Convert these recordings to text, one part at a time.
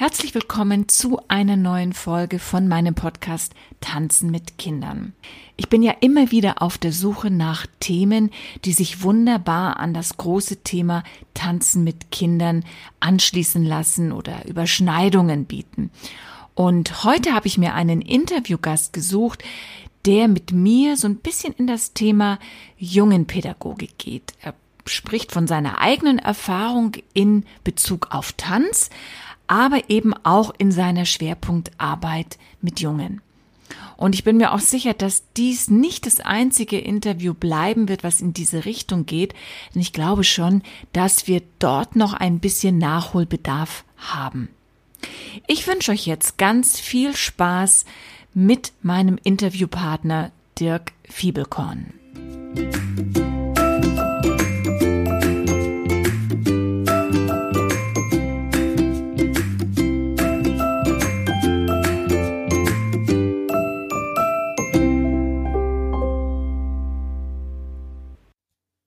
Herzlich willkommen zu einer neuen Folge von meinem Podcast Tanzen mit Kindern. Ich bin ja immer wieder auf der Suche nach Themen, die sich wunderbar an das große Thema Tanzen mit Kindern anschließen lassen oder Überschneidungen bieten. Und heute habe ich mir einen Interviewgast gesucht, der mit mir so ein bisschen in das Thema Jungenpädagogik geht. Er spricht von seiner eigenen Erfahrung in Bezug auf Tanz, aber eben auch in seiner Schwerpunktarbeit mit Jungen. Und ich bin mir auch sicher, dass dies nicht das einzige Interview bleiben wird, was in diese Richtung geht. Denn ich glaube schon, dass wir dort noch ein bisschen Nachholbedarf haben. Ich wünsche euch jetzt ganz viel Spaß mit meinem Interviewpartner Dirk Fiebelkorn.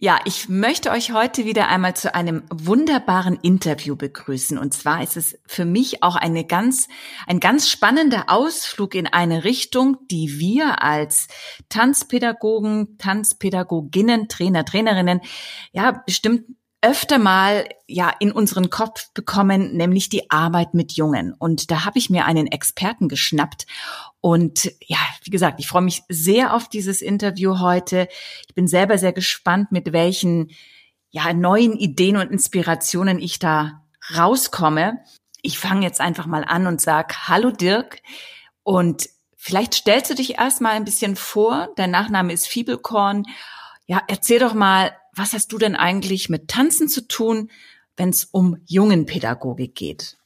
Ja, ich möchte euch heute wieder einmal zu einem wunderbaren Interview begrüßen. Und zwar ist es für mich auch eine ganz, ein ganz spannender Ausflug in eine Richtung, die wir als Tanzpädagogen, Tanzpädagoginnen, Trainer, Trainerinnen, ja, bestimmt öfter mal ja in unseren Kopf bekommen, nämlich die Arbeit mit Jungen. Und da habe ich mir einen Experten geschnappt. Und ja, wie gesagt, ich freue mich sehr auf dieses Interview heute. Ich bin selber sehr gespannt, mit welchen ja neuen Ideen und Inspirationen ich da rauskomme. Ich fange jetzt einfach mal an und sag Hallo Dirk und vielleicht stellst du dich erstmal ein bisschen vor. Dein Nachname ist Fiebelkorn. Ja, erzähl doch mal, was hast du denn eigentlich mit Tanzen zu tun, wenn es um Jungenpädagogik geht?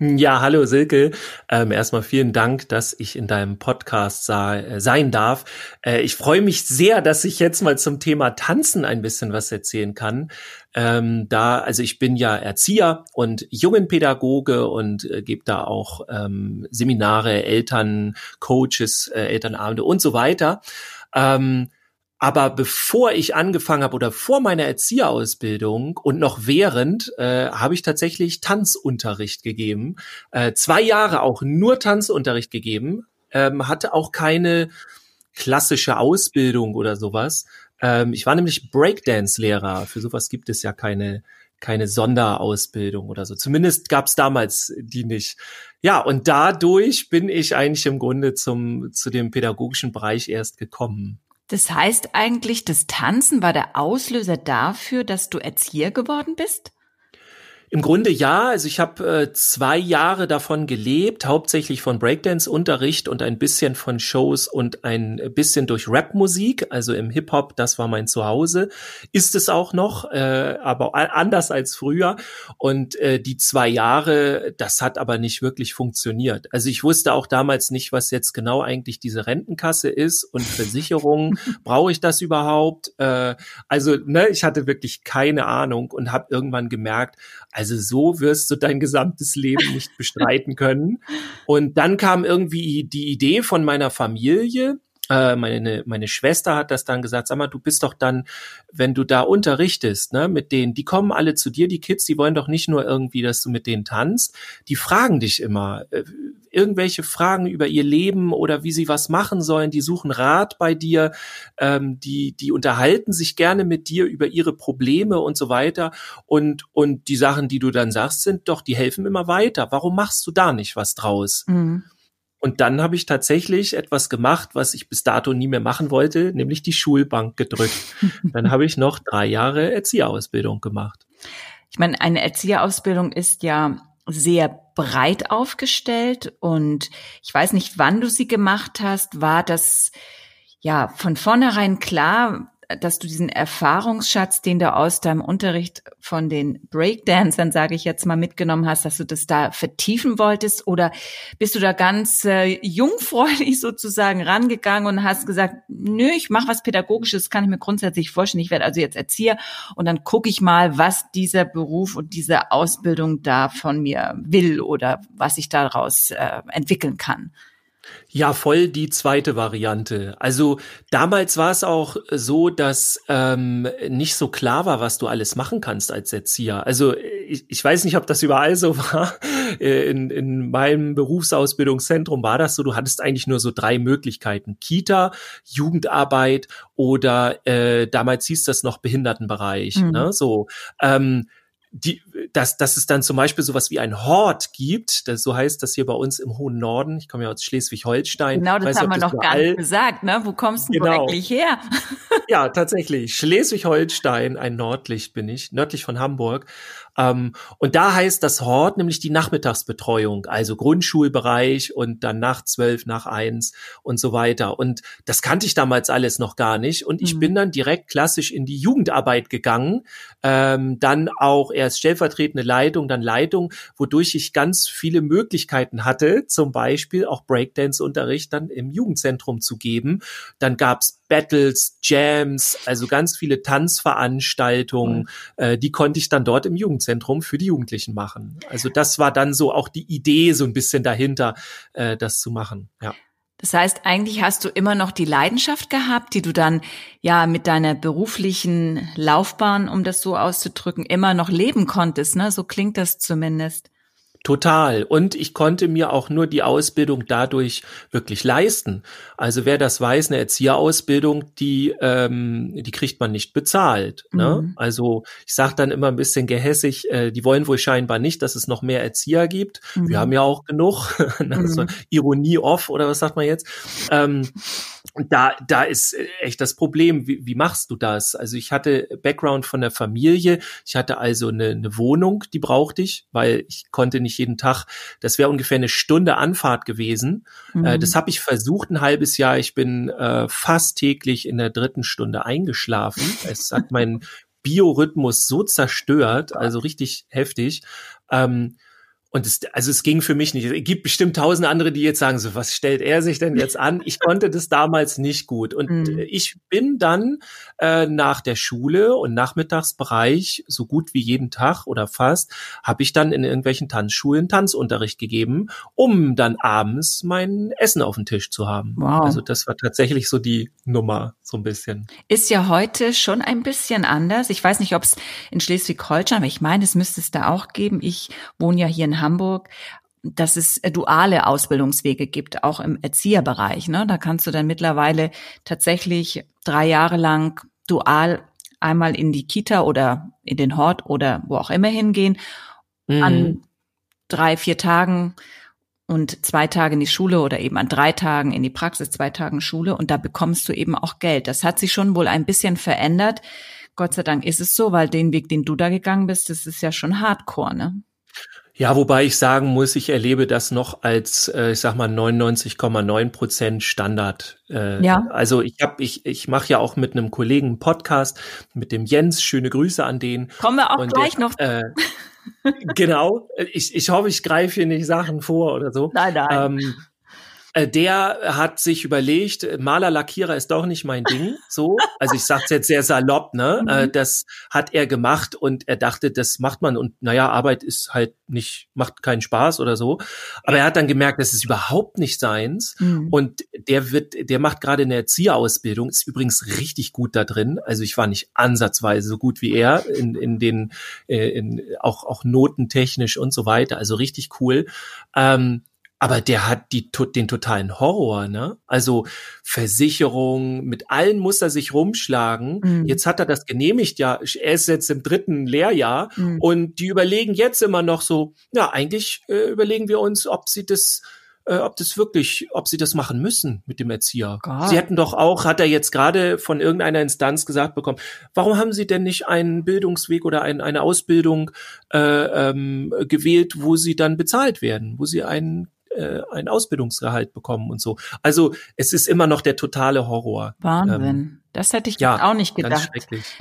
Ja, hallo Silke. Ähm, erstmal vielen Dank, dass ich in deinem Podcast sa- äh, sein darf. Äh, ich freue mich sehr, dass ich jetzt mal zum Thema Tanzen ein bisschen was erzählen kann. Ähm, da, also ich bin ja Erzieher und Jungenpädagoge und äh, gebe da auch ähm, Seminare, Eltern, Coaches, äh, Elternabende und so weiter. Ähm, aber bevor ich angefangen habe oder vor meiner Erzieherausbildung und noch während, äh, habe ich tatsächlich Tanzunterricht gegeben. Äh, zwei Jahre auch nur Tanzunterricht gegeben, ähm, hatte auch keine klassische Ausbildung oder sowas. Ähm, ich war nämlich Breakdance-Lehrer. Für sowas gibt es ja keine keine Sonderausbildung oder so. Zumindest gab es damals die nicht. Ja, und dadurch bin ich eigentlich im Grunde zum zu dem pädagogischen Bereich erst gekommen. Das heißt eigentlich, das Tanzen war der Auslöser dafür, dass du Erzieher geworden bist? Im Grunde ja. Also ich habe äh, zwei Jahre davon gelebt, hauptsächlich von Breakdance-Unterricht und ein bisschen von Shows und ein bisschen durch Rap-Musik, also im Hip-Hop, das war mein Zuhause. Ist es auch noch, äh, aber anders als früher. Und äh, die zwei Jahre, das hat aber nicht wirklich funktioniert. Also ich wusste auch damals nicht, was jetzt genau eigentlich diese Rentenkasse ist und Versicherung. Brauche ich das überhaupt? Äh, also ne, ich hatte wirklich keine Ahnung und habe irgendwann gemerkt, also so wirst du dein gesamtes Leben nicht bestreiten können. Und dann kam irgendwie die Idee von meiner Familie, äh, meine, meine Schwester hat das dann gesagt, sag mal, du bist doch dann, wenn du da unterrichtest, ne, mit denen, die kommen alle zu dir, die Kids, die wollen doch nicht nur irgendwie, dass du mit denen tanzt, die fragen dich immer, äh, irgendwelche Fragen über ihr Leben oder wie sie was machen sollen, die suchen Rat bei dir, ähm, die, die unterhalten sich gerne mit dir über ihre Probleme und so weiter. Und, und die Sachen, die du dann sagst, sind doch, die helfen immer weiter. Warum machst du da nicht was draus? Mhm. Und dann habe ich tatsächlich etwas gemacht, was ich bis dato nie mehr machen wollte, nämlich die Schulbank gedrückt. dann habe ich noch drei Jahre Erzieherausbildung gemacht. Ich meine, eine Erzieherausbildung ist ja sehr breit aufgestellt und ich weiß nicht, wann du sie gemacht hast. War das ja von vornherein klar, dass du diesen Erfahrungsschatz, den du aus deinem Unterricht von den Breakdancern, sage ich jetzt mal, mitgenommen hast, dass du das da vertiefen wolltest? Oder bist du da ganz äh, jungfräulich sozusagen rangegangen und hast gesagt, nö, ich mache was Pädagogisches, kann ich mir grundsätzlich vorstellen. Ich werde also jetzt Erzieher und dann gucke ich mal, was dieser Beruf und diese Ausbildung da von mir will oder was ich daraus äh, entwickeln kann. Ja, voll die zweite Variante. Also damals war es auch so, dass ähm, nicht so klar war, was du alles machen kannst als Erzieher. Also ich, ich weiß nicht, ob das überall so war. In, in meinem Berufsausbildungszentrum war das so, du hattest eigentlich nur so drei Möglichkeiten. Kita, Jugendarbeit oder äh, damals hieß das noch Behindertenbereich. Mhm. Ne? So. Ähm, die, dass, dass es dann zum Beispiel sowas wie ein Hort gibt, das so heißt das hier bei uns im hohen Norden. Ich komme ja aus Schleswig-Holstein. Genau, das Weiß haben wir noch gar nicht gesagt, ne? Wo kommst du genau. eigentlich her? ja, tatsächlich. Schleswig-Holstein, ein Nordlicht bin ich, nördlich von Hamburg. Ähm, und da heißt das Hort nämlich die Nachmittagsbetreuung, also Grundschulbereich und dann nach zwölf, nach eins und so weiter. Und das kannte ich damals alles noch gar nicht. Und ich mhm. bin dann direkt klassisch in die Jugendarbeit gegangen, ähm, dann auch erst stellvertretende Leitung, dann Leitung, wodurch ich ganz viele Möglichkeiten hatte, zum Beispiel auch Breakdance-Unterricht dann im Jugendzentrum zu geben. Dann gab's Battles, Jams, also ganz viele Tanzveranstaltungen, mhm. äh, die konnte ich dann dort im Jugendzentrum für die Jugendlichen machen. Also das war dann so auch die Idee so ein bisschen dahinter, äh, das zu machen. Ja. Das heißt, eigentlich hast du immer noch die Leidenschaft gehabt, die du dann ja mit deiner beruflichen Laufbahn, um das so auszudrücken, immer noch leben konntest, ne? So klingt das zumindest. Total. Und ich konnte mir auch nur die Ausbildung dadurch wirklich leisten. Also wer das weiß, eine Erzieherausbildung, die, ähm, die kriegt man nicht bezahlt. Ne? Mhm. Also ich sage dann immer ein bisschen gehässig, äh, die wollen wohl scheinbar nicht, dass es noch mehr Erzieher gibt. Mhm. Wir haben ja auch genug. also mhm. Ironie off oder was sagt man jetzt? Ähm, und da, da ist echt das Problem, wie, wie machst du das? Also ich hatte Background von der Familie, ich hatte also eine, eine Wohnung, die brauchte ich, weil ich konnte nicht jeden Tag, das wäre ungefähr eine Stunde Anfahrt gewesen. Äh, mhm. Äh, das habe ich versucht ein halbes Jahr, ich bin äh, fast täglich in der dritten Stunde eingeschlafen. Es hat meinen Biorhythmus so zerstört, also richtig heftig. Ähm, und es, also es ging für mich nicht. Es gibt bestimmt tausend andere, die jetzt sagen, so was stellt er sich denn jetzt an? Ich konnte das damals nicht gut. Und mhm. ich bin dann äh, nach der Schule und Nachmittagsbereich, so gut wie jeden Tag oder fast, habe ich dann in irgendwelchen Tanzschulen Tanzunterricht gegeben, um dann abends mein Essen auf dem Tisch zu haben. Wow. Also das war tatsächlich so die Nummer, so ein bisschen. Ist ja heute schon ein bisschen anders. Ich weiß nicht, ob es in Schleswig-Holstein, aber ich meine, es müsste es da auch geben. Ich wohne ja hier in Hamburg, dass es duale Ausbildungswege gibt, auch im Erzieherbereich. Ne? Da kannst du dann mittlerweile tatsächlich drei Jahre lang dual einmal in die Kita oder in den Hort oder wo auch immer hingehen, mhm. an drei, vier Tagen und zwei Tage in die Schule oder eben an drei Tagen in die Praxis, zwei Tagen Schule und da bekommst du eben auch Geld. Das hat sich schon wohl ein bisschen verändert. Gott sei Dank ist es so, weil den Weg, den du da gegangen bist, das ist ja schon Hardcore, ne? Ja, wobei ich sagen muss, ich erlebe das noch als, äh, ich sag mal, 99,9 Prozent Standard. Äh, ja. Also ich habe, ich, ich mache ja auch mit einem Kollegen einen Podcast, mit dem Jens. Schöne Grüße an den. Kommen wir auch Und gleich der, noch. Äh, genau. Ich, ich hoffe, ich greife hier nicht Sachen vor oder so. Nein, nein. Ähm, äh, der hat sich überlegt, Maler, Lackierer ist doch nicht mein Ding. So, also ich sag's jetzt sehr salopp, ne? Mhm. Äh, das hat er gemacht und er dachte, das macht man und naja, Arbeit ist halt nicht, macht keinen Spaß oder so. Aber er hat dann gemerkt, das ist überhaupt nicht seins. Mhm. Und der wird, der macht gerade eine Erzieherausbildung, ist übrigens richtig gut da drin. Also ich war nicht ansatzweise so gut wie er in, in den, äh, in, auch, auch notentechnisch und so weiter. Also richtig cool. Ähm, aber der hat die, den totalen Horror, ne? Also Versicherung, mit allen muss er sich rumschlagen. Mhm. Jetzt hat er das genehmigt, ja. Er ist jetzt im dritten Lehrjahr mhm. und die überlegen jetzt immer noch so, ja, eigentlich äh, überlegen wir uns, ob sie das äh, ob das wirklich, ob sie das machen müssen mit dem Erzieher. God. Sie hätten doch auch, hat er jetzt gerade von irgendeiner Instanz gesagt bekommen, warum haben sie denn nicht einen Bildungsweg oder ein, eine Ausbildung äh, ähm, gewählt, wo sie dann bezahlt werden, wo sie einen äh, ein Ausbildungsgehalt bekommen und so. Also es ist immer noch der totale Horror. Wahnsinn. Ähm, das hätte ich ja, auch nicht gedacht.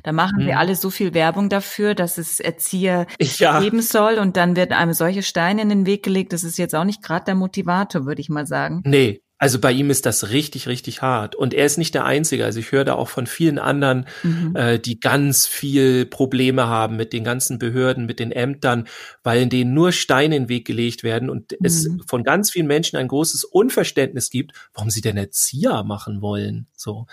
Da machen hm. wir alle so viel Werbung dafür, dass es Erzieher ja. geben soll und dann wird einem solche Steine in den Weg gelegt. Das ist jetzt auch nicht gerade der Motivator, würde ich mal sagen. Nee, Also bei ihm ist das richtig, richtig hart. Und er ist nicht der Einzige. Also ich höre da auch von vielen anderen, mhm. äh, die ganz viel Probleme haben mit den ganzen Behörden, mit den Ämtern, weil in denen nur Steine in den Weg gelegt werden und mhm. es von ganz vielen Menschen ein großes Unverständnis gibt, warum sie denn Erzieher machen wollen. So.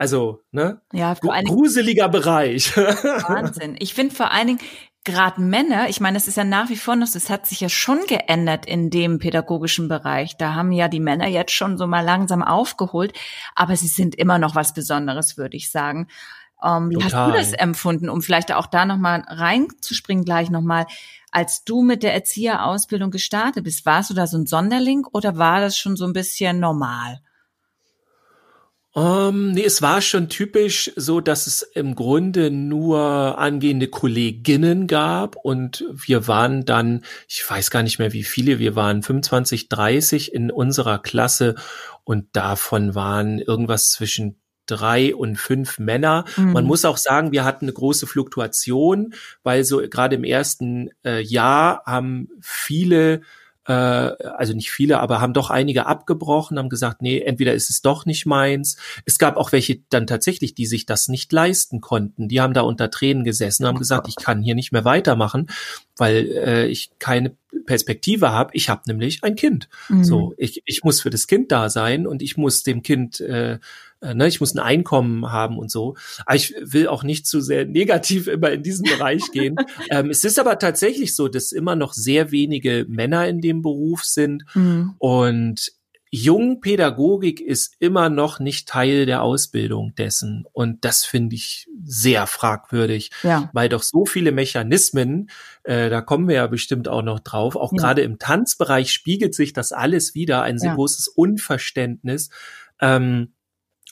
Also, ne? Ja, vor gruseliger Bereich. Wahnsinn. Ich finde vor allen Dingen, gerade Männer, ich meine, es ist ja nach wie vor noch, das hat sich ja schon geändert in dem pädagogischen Bereich. Da haben ja die Männer jetzt schon so mal langsam aufgeholt, aber sie sind immer noch was Besonderes, würde ich sagen. Ähm, wie hast du das empfunden, um vielleicht auch da nochmal reinzuspringen gleich nochmal, als du mit der Erzieherausbildung gestartet bist, warst du da so ein Sonderling oder war das schon so ein bisschen normal? Um, ähm, nee, es war schon typisch so, dass es im Grunde nur angehende Kolleginnen gab und wir waren dann, ich weiß gar nicht mehr wie viele, wir waren 25, 30 in unserer Klasse und davon waren irgendwas zwischen drei und fünf Männer. Mhm. Man muss auch sagen, wir hatten eine große Fluktuation, weil so gerade im ersten äh, Jahr haben viele äh, also nicht viele, aber haben doch einige abgebrochen, haben gesagt, nee, entweder ist es doch nicht meins. Es gab auch welche dann tatsächlich, die sich das nicht leisten konnten. Die haben da unter Tränen gesessen, haben gesagt, ich kann hier nicht mehr weitermachen, weil äh, ich keine Perspektive habe. Ich habe nämlich ein Kind. Mhm. So, ich, ich muss für das Kind da sein und ich muss dem Kind äh, äh, ne, ich muss ein Einkommen haben und so. Aber ich will auch nicht zu sehr negativ immer in diesen Bereich gehen. Ähm, es ist aber tatsächlich so, dass immer noch sehr wenige Männer in dem Beruf sind mhm. und Jungpädagogik ist immer noch nicht Teil der Ausbildung dessen. Und das finde ich sehr fragwürdig, ja. weil doch so viele Mechanismen, äh, da kommen wir ja bestimmt auch noch drauf, auch ja. gerade im Tanzbereich spiegelt sich das alles wieder, ein sehr ja. großes Unverständnis. Ähm,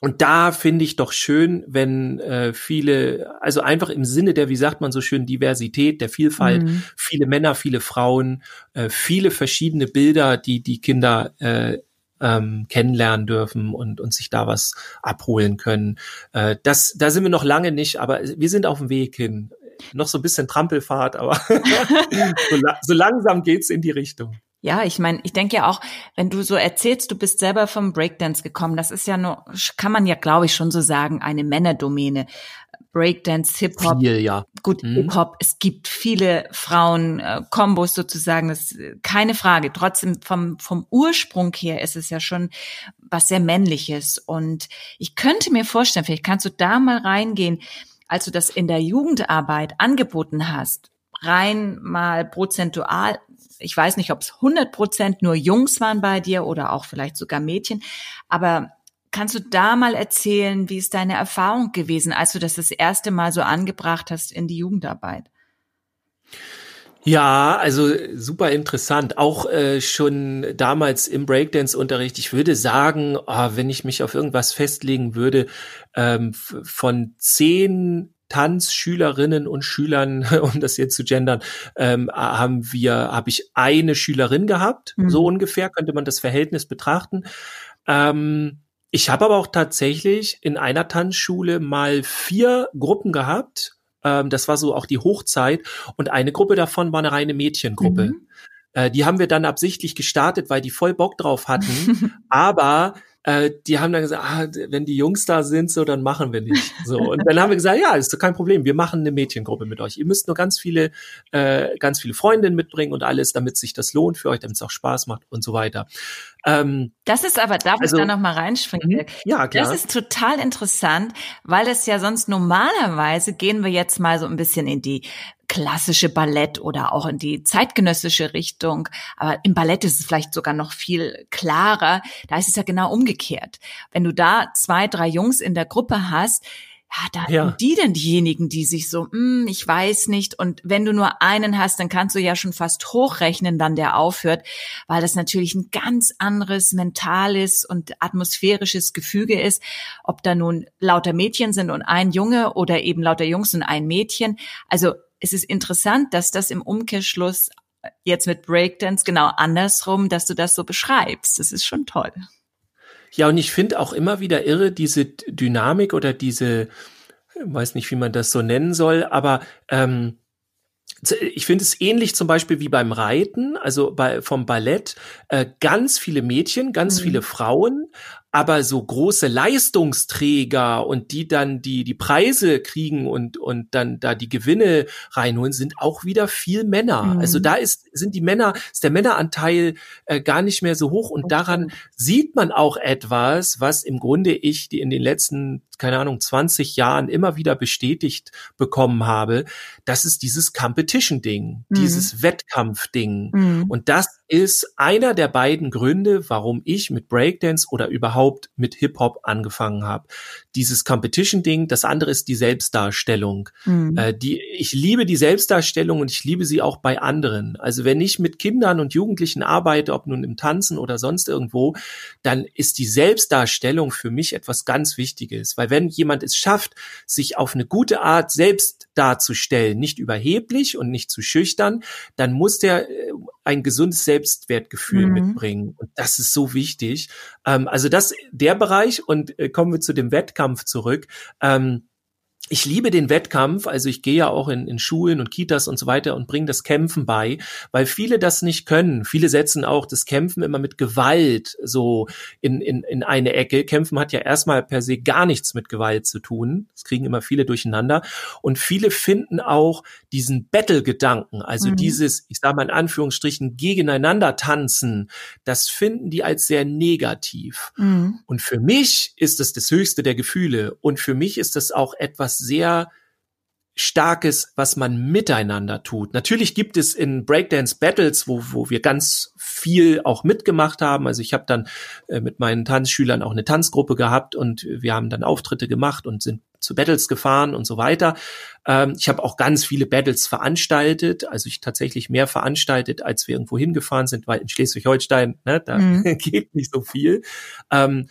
und da finde ich doch schön, wenn äh, viele, also einfach im Sinne der, wie sagt man so schön, Diversität, der Vielfalt, mhm. viele Männer, viele Frauen, äh, viele verschiedene Bilder, die die Kinder äh, ähm, kennenlernen dürfen und, und sich da was abholen können. Äh, das, da sind wir noch lange nicht, aber wir sind auf dem Weg hin. Noch so ein bisschen Trampelfahrt, aber so, so langsam geht's in die Richtung. Ja, ich meine, ich denke ja auch, wenn du so erzählst, du bist selber vom Breakdance gekommen, das ist ja nur, kann man ja, glaube ich, schon so sagen, eine Männerdomäne. Breakdance, Hip-Hop. ja. Gut, mhm. Hip-Hop, es gibt viele Frauen-Kombos äh, sozusagen, das ist keine Frage. Trotzdem vom, vom Ursprung her ist es ja schon was sehr Männliches. Und ich könnte mir vorstellen, vielleicht kannst du da mal reingehen, als du das in der Jugendarbeit angeboten hast, rein mal prozentual ich weiß nicht, ob es 100 Prozent nur Jungs waren bei dir oder auch vielleicht sogar Mädchen, aber kannst du da mal erzählen, wie ist deine Erfahrung gewesen, als du das das erste Mal so angebracht hast in die Jugendarbeit? Ja, also super interessant. Auch äh, schon damals im Breakdance-Unterricht. Ich würde sagen, oh, wenn ich mich auf irgendwas festlegen würde, ähm, von zehn Tanzschülerinnen und Schülern, um das jetzt zu gendern, ähm, haben wir, habe ich eine Schülerin gehabt, mhm. so ungefähr könnte man das Verhältnis betrachten. Ähm, ich habe aber auch tatsächlich in einer Tanzschule mal vier Gruppen gehabt. Ähm, das war so auch die Hochzeit und eine Gruppe davon war eine reine Mädchengruppe. Mhm. Äh, die haben wir dann absichtlich gestartet, weil die voll Bock drauf hatten. aber äh, die haben dann gesagt, ah, wenn die Jungs da sind, so, dann machen wir nicht. So. Und dann haben wir gesagt, ja, ist doch kein Problem, wir machen eine Mädchengruppe mit euch. Ihr müsst nur ganz viele, äh, ganz viele Freundinnen mitbringen und alles, damit sich das lohnt für euch, damit es auch Spaß macht und so weiter. Ähm, das ist aber, darf also, ich da noch mal reinspringen? Mhm. Ja, klar. Das ist total interessant, weil das ja sonst normalerweise gehen wir jetzt mal so ein bisschen in die klassische Ballett oder auch in die zeitgenössische Richtung. Aber im Ballett ist es vielleicht sogar noch viel klarer. Da ist es ja genau umgekehrt. Wenn du da zwei, drei Jungs in der Gruppe hast, ja, da ja. sind die denn diejenigen, die sich so, hm, ich weiß nicht. Und wenn du nur einen hast, dann kannst du ja schon fast hochrechnen, dann der aufhört, weil das natürlich ein ganz anderes mentales und atmosphärisches Gefüge ist, ob da nun lauter Mädchen sind und ein Junge oder eben lauter Jungs und ein Mädchen. Also es ist interessant, dass das im Umkehrschluss jetzt mit Breakdance genau andersrum, dass du das so beschreibst. Das ist schon toll. Ja, und ich finde auch immer wieder irre diese Dynamik oder diese, weiß nicht, wie man das so nennen soll, aber ähm, ich finde es ähnlich zum Beispiel wie beim Reiten, also bei, vom Ballett, äh, ganz viele Mädchen, ganz mhm. viele Frauen, aber so große Leistungsträger und die dann die die Preise kriegen und und dann da die Gewinne reinholen, sind auch wieder viel Männer. Mhm. Also da ist sind die Männer ist der Männeranteil äh, gar nicht mehr so hoch und okay. daran sieht man auch etwas, was im Grunde ich die in den letzten keine Ahnung 20 Jahren immer wieder bestätigt bekommen habe. Das ist dieses Competition Ding, mhm. dieses Wettkampf Ding mhm. und das ist einer der beiden Gründe, warum ich mit Breakdance oder überhaupt mit Hip-Hop angefangen habe. Dieses Competition-Ding, das andere ist die Selbstdarstellung. Mhm. Äh, die, ich liebe die Selbstdarstellung und ich liebe sie auch bei anderen. Also wenn ich mit Kindern und Jugendlichen arbeite, ob nun im Tanzen oder sonst irgendwo, dann ist die Selbstdarstellung für mich etwas ganz Wichtiges. Weil wenn jemand es schafft, sich auf eine gute Art selbst darzustellen, nicht überheblich und nicht zu schüchtern, dann muss der äh, ein gesundes Selbstwertgefühl mhm. mitbringen. Und das ist so wichtig. Ähm, also das, der Bereich und äh, kommen wir zu dem Wettkampf zurück. Ähm, ich liebe den Wettkampf, also ich gehe ja auch in, in Schulen und Kitas und so weiter und bringe das Kämpfen bei, weil viele das nicht können. Viele setzen auch das Kämpfen immer mit Gewalt so in, in, in eine Ecke. Kämpfen hat ja erstmal per se gar nichts mit Gewalt zu tun. Das kriegen immer viele durcheinander. Und viele finden auch diesen Battle-Gedanken, also mhm. dieses, ich sage mal in Anführungsstrichen, gegeneinander tanzen, das finden die als sehr negativ. Mhm. Und für mich ist es das höchste der Gefühle. Und für mich ist das auch etwas sehr Starkes, was man miteinander tut. Natürlich gibt es in Breakdance Battles, wo, wo wir ganz viel auch mitgemacht haben. Also ich habe dann äh, mit meinen Tanzschülern auch eine Tanzgruppe gehabt und wir haben dann Auftritte gemacht und sind zu Battles gefahren und so weiter. Ähm, ich habe auch ganz viele Battles veranstaltet, also ich tatsächlich mehr veranstaltet, als wir irgendwo hingefahren sind, weil in Schleswig-Holstein, ne, da mhm. geht nicht so viel. Ähm,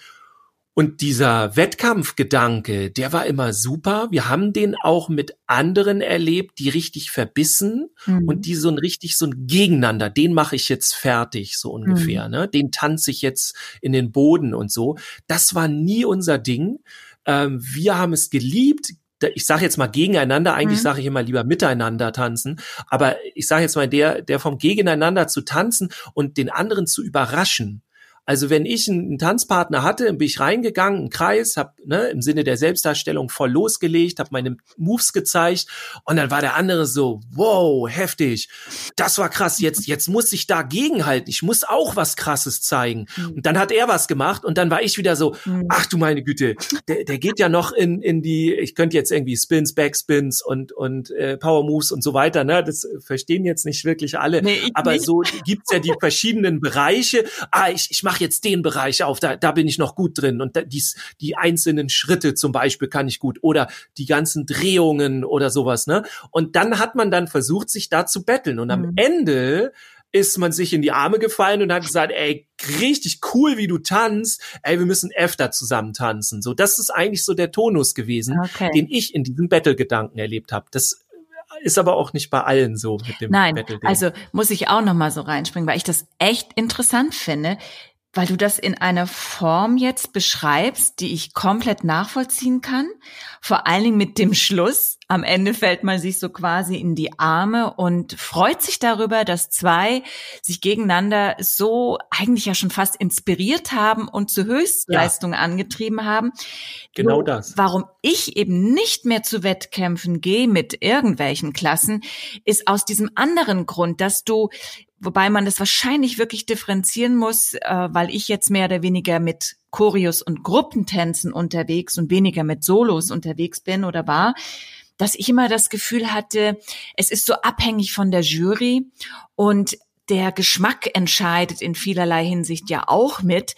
und dieser Wettkampfgedanke, der war immer super. Wir haben den auch mit anderen erlebt, die richtig verbissen mhm. und die so ein richtig so ein Gegeneinander, den mache ich jetzt fertig, so ungefähr, mhm. ne? Den tanze ich jetzt in den Boden und so. Das war nie unser Ding. Ähm, wir haben es geliebt, ich sage jetzt mal gegeneinander, eigentlich mhm. sage ich immer lieber miteinander tanzen, aber ich sage jetzt mal der, der vom Gegeneinander zu tanzen und den anderen zu überraschen. Also wenn ich einen, Tanzpartner hatte, bin ich reingegangen, einen Kreis, habe ne, im Sinne der Selbstdarstellung voll losgelegt, habe meine Moves gezeigt und dann war der andere so, wow, heftig, das war krass, jetzt, jetzt muss ich dagegen halten, ich muss auch was Krasses zeigen. Mhm. Und dann hat er was gemacht und dann war ich wieder so, mhm. ach du meine Güte, der, der geht ja noch in, in die, ich könnte jetzt irgendwie Spins, Backspins und, und äh, Power Moves und so weiter, ne? das verstehen jetzt nicht wirklich alle, nee, aber nicht. so gibt's ja die verschiedenen Bereiche. Ah, ich, ich mache mach jetzt den Bereich auf, da, da bin ich noch gut drin und da, dies, die einzelnen Schritte zum Beispiel kann ich gut oder die ganzen Drehungen oder sowas, ne? Und dann hat man dann versucht, sich da zu betteln und am mhm. Ende ist man sich in die Arme gefallen und hat gesagt, ey, richtig cool, wie du tanzt. Ey, wir müssen öfter zusammen tanzen. So, das ist eigentlich so der Tonus gewesen, okay. den ich in diesem Battle-Gedanken erlebt habe. Das ist aber auch nicht bei allen so mit dem Nein, Battle. -Ding. Also muss ich auch noch mal so reinspringen, weil ich das echt interessant finde weil du das in einer Form jetzt beschreibst, die ich komplett nachvollziehen kann. Vor allen Dingen mit dem Schluss. Am Ende fällt man sich so quasi in die Arme und freut sich darüber, dass zwei sich gegeneinander so eigentlich ja schon fast inspiriert haben und zu Höchstleistung ja. angetrieben haben. Genau das. Warum ich eben nicht mehr zu Wettkämpfen gehe mit irgendwelchen Klassen, ist aus diesem anderen Grund, dass du wobei man das wahrscheinlich wirklich differenzieren muss, äh, weil ich jetzt mehr oder weniger mit Choreos und Gruppentänzen unterwegs und weniger mit Solos unterwegs bin oder war, dass ich immer das Gefühl hatte, es ist so abhängig von der Jury und der Geschmack entscheidet in vielerlei Hinsicht ja auch mit.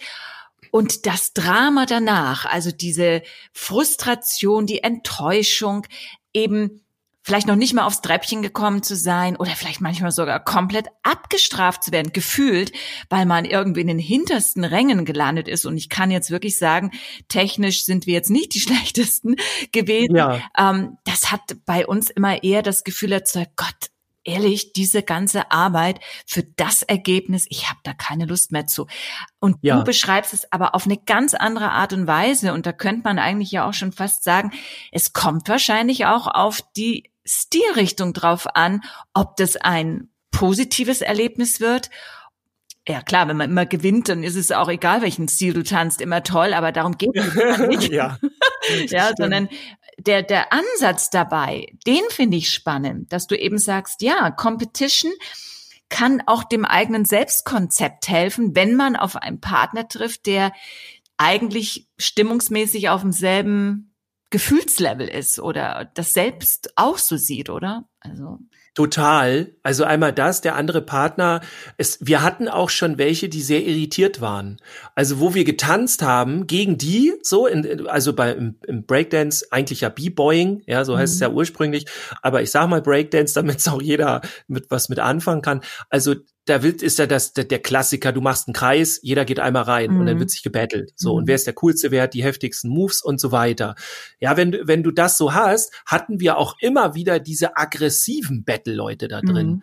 Und das Drama danach, also diese Frustration, die Enttäuschung, eben vielleicht noch nicht mal aufs Treppchen gekommen zu sein oder vielleicht manchmal sogar komplett abgestraft zu werden, gefühlt, weil man irgendwie in den hintersten Rängen gelandet ist. Und ich kann jetzt wirklich sagen, technisch sind wir jetzt nicht die schlechtesten gewesen. Ja. Ähm, das hat bei uns immer eher das Gefühl erzeugt, Gott, ehrlich, diese ganze Arbeit für das Ergebnis, ich habe da keine Lust mehr zu. Und ja. du beschreibst es aber auf eine ganz andere Art und Weise. Und da könnte man eigentlich ja auch schon fast sagen, es kommt wahrscheinlich auch auf die Stilrichtung drauf an, ob das ein positives Erlebnis wird ja klar, wenn man immer gewinnt, dann ist es auch egal, welchen Stil du tanzt, immer toll, aber darum geht es nicht. ja, ja sondern der, der Ansatz dabei, den finde ich spannend, dass du eben sagst, ja, Competition kann auch dem eigenen Selbstkonzept helfen, wenn man auf einen Partner trifft, der eigentlich stimmungsmäßig auf demselben Gefühlslevel ist oder das selbst auch so sieht, oder? Also Total. Also einmal das, der andere Partner. Es, wir hatten auch schon welche, die sehr irritiert waren. Also wo wir getanzt haben gegen die, so in, also bei im, im Breakdance eigentlich ja B-Boying, ja, so heißt mhm. es ja ursprünglich. Aber ich sag mal Breakdance, damit es auch jeder mit was mit anfangen kann. Also da wird, ist ja das, der, der Klassiker, du machst einen Kreis, jeder geht einmal rein mhm. und dann mhm. wird sich gebettelt. So, mhm. und wer ist der coolste, wer hat die heftigsten Moves und so weiter. Ja, wenn, wenn du das so hast, hatten wir auch immer wieder diese aggressiven Battle-Leute da drin. Mhm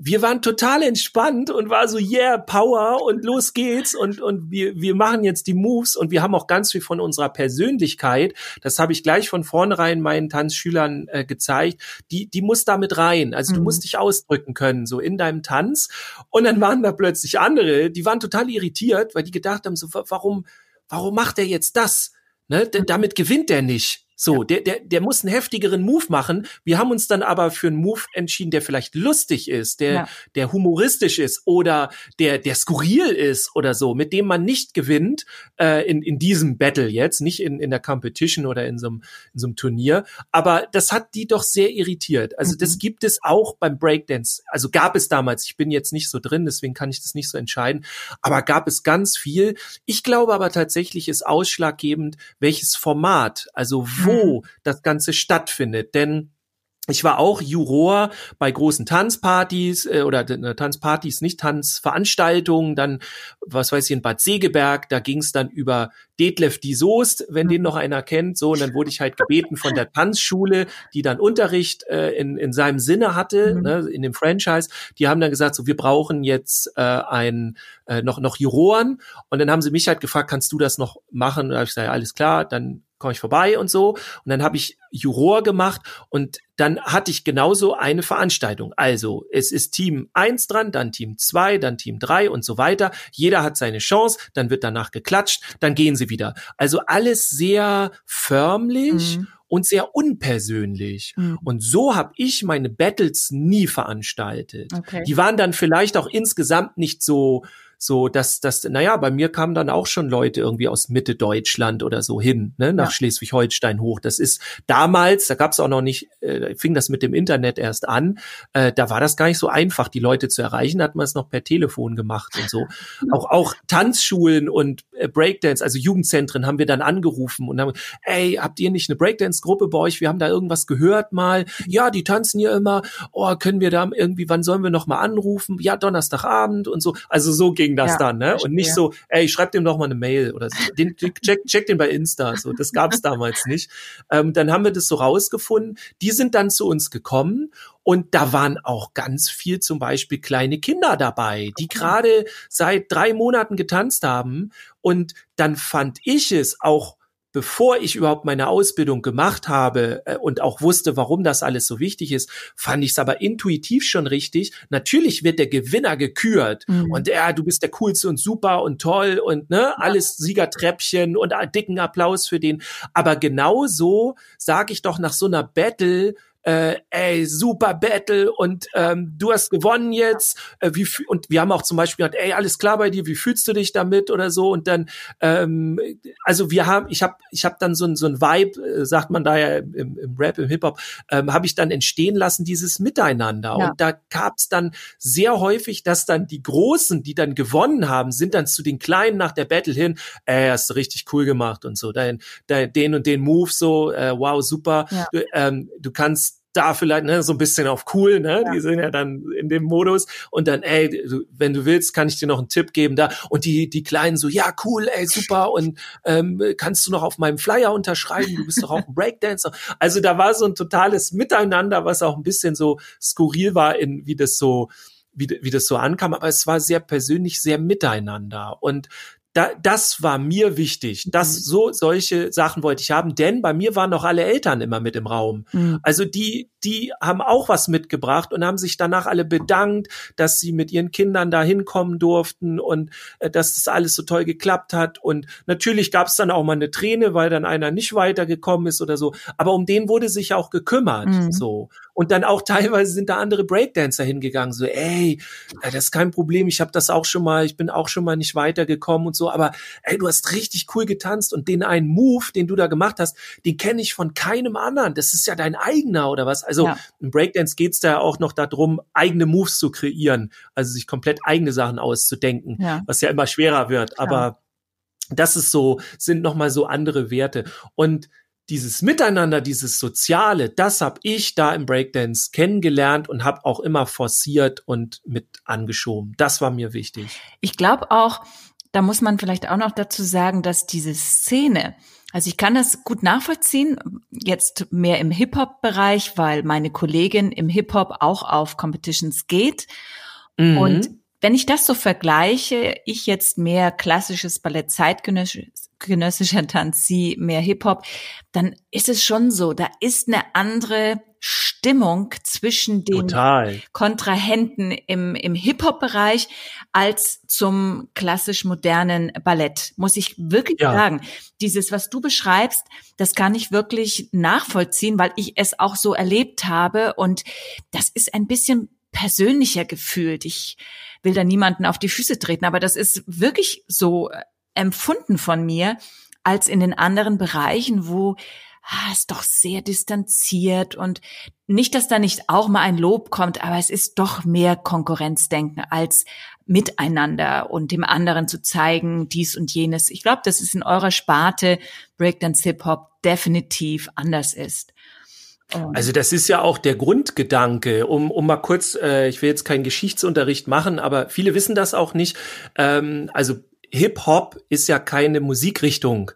wir waren total entspannt und war so, yeah, Power und los geht's und, und wir, wir machen jetzt die Moves und wir haben auch ganz viel von unserer Persönlichkeit, das habe ich gleich von vornherein meinen Tanzschülern äh, gezeigt, die, die muss da mit rein. Also mhm. du musst dich ausdrücken können, so in deinem Tanz. Und dann waren da plötzlich andere, die waren total irritiert, weil die gedacht haben, so, warum, warum macht er jetzt das? Ne? Denn damit gewinnt er nicht. So, der, der, der muss einen heftigeren Move machen. Wir haben uns dann aber für einen Move entschieden, der vielleicht lustig ist, der, ja. der humoristisch ist oder der, der skurril ist oder so, mit dem man nicht gewinnt äh, in, in diesem Battle jetzt, nicht in, in der Competition oder in so, einem, in so einem Turnier. Aber das hat die doch sehr irritiert. Also mhm. das gibt es auch beim Breakdance. Also gab es damals, ich bin jetzt nicht so drin, deswegen kann ich das nicht so entscheiden, aber gab es ganz viel. Ich glaube aber tatsächlich ist ausschlaggebend, welches Format, also wo mhm. das Ganze stattfindet. Denn ich war auch Juror bei großen Tanzpartys äh, oder äh, Tanzpartys, nicht Tanzveranstaltungen, dann, was weiß ich, in Bad Segeberg, da ging es dann über Detlef die Soest, wenn den noch einer kennt, so, und dann wurde ich halt gebeten von der Tanzschule, die dann Unterricht äh, in, in seinem Sinne hatte, mhm. ne, in dem Franchise, die haben dann gesagt, so, wir brauchen jetzt äh, ein, äh, noch, noch Juroren, und dann haben sie mich halt gefragt, kannst du das noch machen? Und da habe ich gesagt, ja, alles klar, dann komme ich vorbei und so. Und dann habe ich Juror gemacht und dann hatte ich genauso eine Veranstaltung. Also es ist Team eins dran, dann Team zwei, dann Team drei und so weiter. Jeder hat seine Chance, dann wird danach geklatscht, dann gehen sie wieder. Also alles sehr förmlich. Mhm und sehr unpersönlich. Mhm. Und so habe ich meine Battles nie veranstaltet. Okay. Die waren dann vielleicht auch insgesamt nicht so so dass das naja bei mir kamen dann auch schon Leute irgendwie aus Mitte Deutschland oder so hin ne, nach ja. Schleswig-Holstein hoch. Das ist damals da gab es auch noch nicht äh, fing das mit dem Internet erst an äh, da war das gar nicht so einfach die Leute zu erreichen hat man es noch per Telefon gemacht und so. Auch auch Tanzschulen und äh, Breakdance also Jugendzentren haben wir dann angerufen und haben ey habt ihr nicht eine Breakdance Gruppe bei euch? Wir haben da irgendwas gehört mal. Ja die tanzen hier immer. Oh können wir da irgendwie wann sollen wir noch mal anrufen? Ja Donnerstagabend und so. Also so geht ging das ja, dann, ne? Und nicht so, ey, schreib dem doch mal eine Mail oder so. Den, check, check den bei Insta. So, das gab's damals nicht. Ähm, dann haben wir das so rausgefunden. Die sind dann zu uns gekommen und da waren auch ganz viel zum Beispiel kleine Kinder dabei, die gerade seit drei Monaten getanzt haben. Und dann fand ich es auch bevor ich überhaupt meine Ausbildung gemacht habe äh, und auch wusste, warum das alles so wichtig ist, fand ich es aber intuitiv schon richtig. Natürlich wird der Gewinner gekürt mhm. und ja, du bist der coolste und super und toll und ne, alles Siegertreppchen und dicken Applaus für den. Aber genauso sage ich doch nach so einer Battle, äh, ey, super Battle und ähm, du hast gewonnen jetzt. Äh, wie und wir haben auch zum Beispiel gesagt, ey, alles klar bei dir, wie fühlst du dich damit oder so? Und dann, ähm, also wir haben, ich habe, ich habe dann so ein so ein Vibe, äh, sagt man da ja im, im Rap, im Hip Hop, ähm, habe ich dann entstehen lassen dieses Miteinander. Ja. Und da gab's dann sehr häufig, dass dann die Großen, die dann gewonnen haben, sind dann zu den Kleinen nach der Battle hin, ey, hast du richtig cool gemacht und so, dein, dein den und den Move so, äh, wow, super. Ja. Du, ähm, du kannst da vielleicht ne, so ein bisschen auf cool, ne? Ja. Die sind ja dann in dem Modus und dann, ey, du, wenn du willst, kann ich dir noch einen Tipp geben da und die die Kleinen so, ja cool, ey super und ähm, kannst du noch auf meinem Flyer unterschreiben? Du bist doch auch ein Breakdancer. Also da war so ein totales Miteinander, was auch ein bisschen so skurril war, in wie das so wie, wie das so ankam, aber es war sehr persönlich, sehr miteinander und da, das war mir wichtig. Das, mhm. so, solche Sachen wollte ich haben, denn bei mir waren noch alle Eltern immer mit im Raum. Mhm. Also die, die haben auch was mitgebracht und haben sich danach alle bedankt, dass sie mit ihren Kindern da hinkommen durften und äh, dass das alles so toll geklappt hat. Und natürlich gab es dann auch mal eine Träne, weil dann einer nicht weitergekommen ist oder so. Aber um den wurde sich auch gekümmert. Mhm. So. Und dann auch teilweise sind da andere Breakdancer hingegangen, so, ey, das ist kein Problem, ich habe das auch schon mal, ich bin auch schon mal nicht weitergekommen und so, aber ey, du hast richtig cool getanzt und den einen Move, den du da gemacht hast, den kenne ich von keinem anderen. Das ist ja dein eigener oder was? Also ja. im Breakdance geht's da auch noch darum, eigene Moves zu kreieren, also sich komplett eigene Sachen auszudenken, ja. was ja immer schwerer wird. Aber das ist so, sind nochmal so andere Werte. Und dieses Miteinander, dieses Soziale, das habe ich da im Breakdance kennengelernt und habe auch immer forciert und mit angeschoben. Das war mir wichtig. Ich glaube auch, da muss man vielleicht auch noch dazu sagen, dass diese Szene, also ich kann das gut nachvollziehen, jetzt mehr im Hip-Hop-Bereich, weil meine Kollegin im Hip-Hop auch auf Competitions geht. Mhm. Und wenn ich das so vergleiche, ich jetzt mehr klassisches Ballett, zeitgenössischer Tanz, sie mehr Hip-Hop, dann ist es schon so, da ist eine andere Stimmung zwischen den Total. Kontrahenten im, im Hip-Hop-Bereich als zum klassisch modernen Ballett, muss ich wirklich ja. sagen. Dieses, was du beschreibst, das kann ich wirklich nachvollziehen, weil ich es auch so erlebt habe und das ist ein bisschen persönlicher gefühlt. Ich will da niemanden auf die Füße treten, aber das ist wirklich so äh, empfunden von mir als in den anderen Bereichen, wo ah, es doch sehr distanziert und nicht, dass da nicht auch mal ein Lob kommt, aber es ist doch mehr Konkurrenzdenken als miteinander und dem anderen zu zeigen, dies und jenes. Ich glaube, dass es in eurer Sparte Breakdance Hip Hop definitiv anders ist. Also das ist ja auch der Grundgedanke, um, um mal kurz, äh, ich will jetzt keinen Geschichtsunterricht machen, aber viele wissen das auch nicht. Ähm, also Hip-Hop ist ja keine Musikrichtung.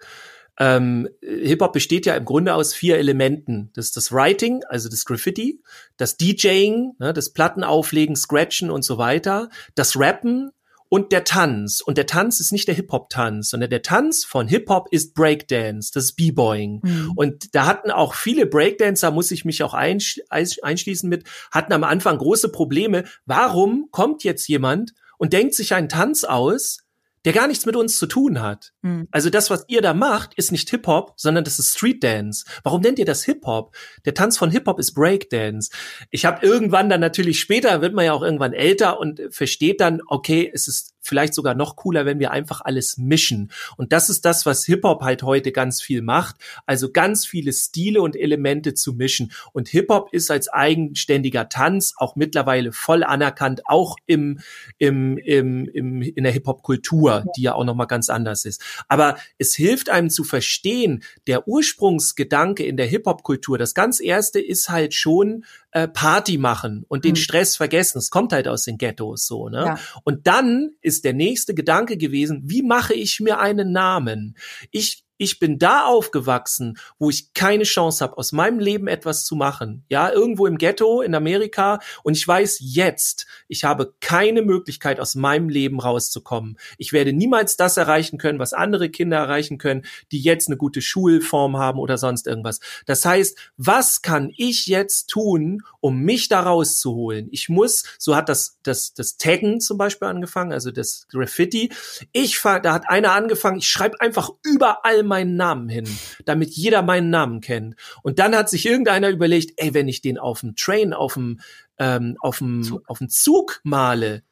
Ähm, Hip-Hop besteht ja im Grunde aus vier Elementen. Das ist das Writing, also das Graffiti, das DJing, ne, das Plattenauflegen, Scratchen und so weiter, das Rappen, und der Tanz. Und der Tanz ist nicht der Hip-Hop-Tanz, sondern der Tanz von Hip-Hop ist Breakdance, das ist B-Boying. Mhm. Und da hatten auch viele Breakdancer, muss ich mich auch einschließen mit, hatten am Anfang große Probleme. Warum kommt jetzt jemand und denkt sich einen Tanz aus, der gar nichts mit uns zu tun hat. Mhm. Also das, was ihr da macht, ist nicht Hip-Hop, sondern das ist Street Dance. Warum nennt ihr das Hip-Hop? Der Tanz von Hip-Hop ist Breakdance. Ich habe irgendwann dann natürlich später, wird man ja auch irgendwann älter und versteht dann, okay, es ist vielleicht sogar noch cooler, wenn wir einfach alles mischen. Und das ist das, was Hip-Hop halt heute ganz viel macht. Also ganz viele Stile und Elemente zu mischen. Und Hip-Hop ist als eigenständiger Tanz auch mittlerweile voll anerkannt, auch im, im, im, im, in der Hip-Hop-Kultur, die ja auch nochmal ganz anders ist. Aber es hilft einem zu verstehen, der Ursprungsgedanke in der Hip-Hop-Kultur, das ganz erste ist halt schon äh, Party machen und den mhm. Stress vergessen. Es kommt halt aus den Ghettos so, ne? Ja. Und dann ist der nächste Gedanke gewesen, wie mache ich mir einen Namen? Ich ich bin da aufgewachsen, wo ich keine Chance habe, aus meinem Leben etwas zu machen. Ja, irgendwo im Ghetto in Amerika. Und ich weiß jetzt, ich habe keine Möglichkeit, aus meinem Leben rauszukommen. Ich werde niemals das erreichen können, was andere Kinder erreichen können, die jetzt eine gute Schulform haben oder sonst irgendwas. Das heißt, was kann ich jetzt tun, um mich da rauszuholen? Ich muss, so hat das, das, das Taggen zum Beispiel angefangen, also das Graffiti. Ich, da hat einer angefangen, ich schreibe einfach überall meinen Namen hin, damit jeder meinen Namen kennt. Und dann hat sich irgendeiner überlegt, ey, wenn ich den auf dem Train, auf dem, ähm, auf dem, Zug. auf dem Zug male,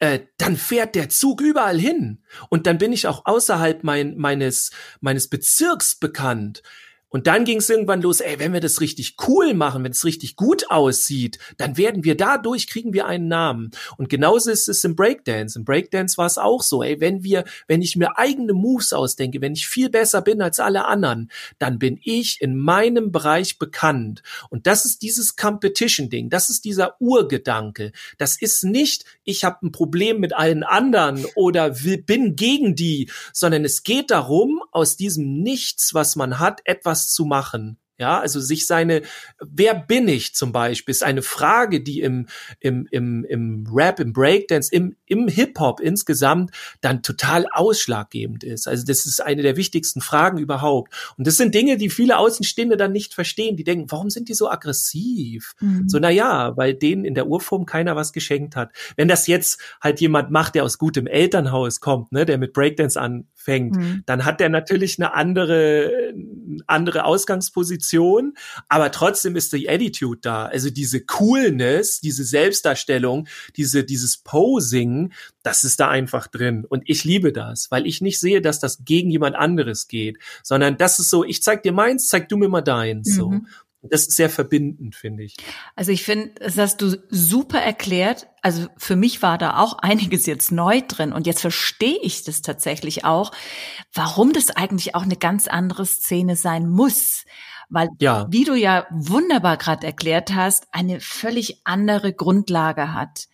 äh, dann fährt der Zug überall hin. Und dann bin ich auch außerhalb mein, meines, meines Bezirks bekannt. Und dann ging es irgendwann los, ey, wenn wir das richtig cool machen, wenn es richtig gut aussieht, dann werden wir dadurch, kriegen wir einen Namen. Und genauso ist es im Breakdance. Im Breakdance war es auch so, ey, wenn wir, wenn ich mir eigene Moves ausdenke, wenn ich viel besser bin als alle anderen, dann bin ich in meinem Bereich bekannt. Und das ist dieses Competition-Ding, das ist dieser Urgedanke. Das ist nicht, ich habe ein Problem mit allen anderen oder bin gegen die, sondern es geht darum, aus diesem Nichts, was man hat, etwas zu machen Ja, also sich seine, wer bin ich zum Beispiel, ist eine Frage, die im, im, im, im Rap, im Breakdance, im, im Hip-Hop insgesamt dann total ausschlaggebend ist. Also das ist eine der wichtigsten Fragen überhaupt. Und das sind Dinge, die viele Außenstehende dann nicht verstehen. Die denken, warum sind die so aggressiv? Mhm. So, na ja, weil denen in der Urform keiner was geschenkt hat. Wenn das jetzt halt jemand macht, der aus gutem Elternhaus kommt, ne, der mit Breakdance anfängt, mhm. dann hat der natürlich eine andere, andere Ausgangsposition Position, aber trotzdem ist die Attitude da. Also diese Coolness, diese Selbstdarstellung, diese, dieses Posing, das ist da einfach drin. Und ich liebe das, weil ich nicht sehe, dass das gegen jemand anderes geht, sondern das ist so, ich zeig dir meins, zeig du mir mal deins, mhm. so. Das ist sehr verbindend, finde ich. Also ich finde, das hast du super erklärt. Also für mich war da auch einiges jetzt neu drin und jetzt verstehe ich das tatsächlich auch, warum das eigentlich auch eine ganz andere Szene sein muss weil, ja. wie du ja wunderbar gerade erklärt hast, eine völlig andere Grundlage hat.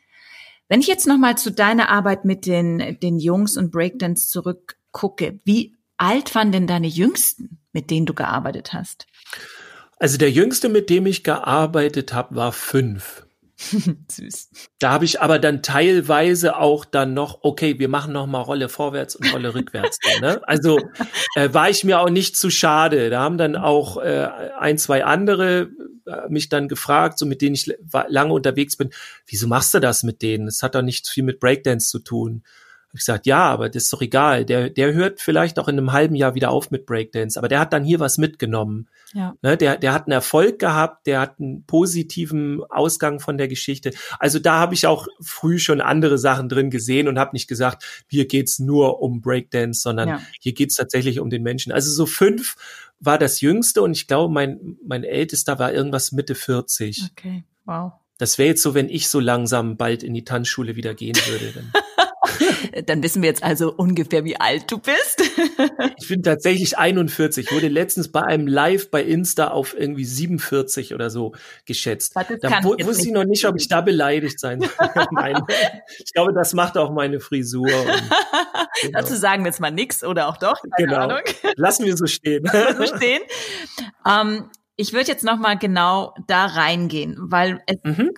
Wenn ich jetzt nochmal zu deiner Arbeit mit den, den Jungs und Breakdance zurückgucke, wie alt waren denn deine Jüngsten, mit denen du gearbeitet hast? Also der Jüngste, mit dem ich gearbeitet habe, war fünf. Süß. Da habe ich aber dann teilweise auch dann noch, okay, wir machen noch mal Rolle vorwärts und Rolle rückwärts. Dann, ne? Also äh, war ich mir auch nicht zu schade. Da haben dann auch äh, ein, zwei andere äh, mich dann gefragt, so mit denen ich lange unterwegs bin, wieso machst du das mit denen? Es hat doch nicht viel mit Breakdance zu tun. Hab ich gesagt, ja, aber das ist doch egal. Der, der hört vielleicht auch in einem halben Jahr wieder auf mit Breakdance, aber der hat dann hier was mitgenommen. Ja. Ne, der, der hat einen Erfolg gehabt, der hat einen positiven Ausgang von der Geschichte. Also da habe ich auch früh schon andere Sachen drin gesehen und habe nicht gesagt, hier geht's nur um Breakdance, sondern ja. hier geht's tatsächlich um den Menschen. Also so fünf war das Jüngste und ich glaube, mein, mein Ältester war irgendwas Mitte 40. Okay, wow. Das wäre jetzt so, wenn ich so langsam bald in die Tanzschule wieder gehen würde. Dann. Dann wissen wir jetzt also ungefähr, wie alt du bist. ich bin tatsächlich 41. Ich wurde letztens bei einem Live bei Insta auf irgendwie 47 oder so geschätzt. Da wusste ich noch nicht, ob ich da beleidigt sein Nein. Ich glaube, das macht auch meine Frisur. Genau. Dazu sagen wir jetzt mal nix oder auch doch. Keine genau. Ahnung. Lassen wir so stehen. so stehen. Ähm, ich würde jetzt noch mal genau da reingehen, weil es mhm.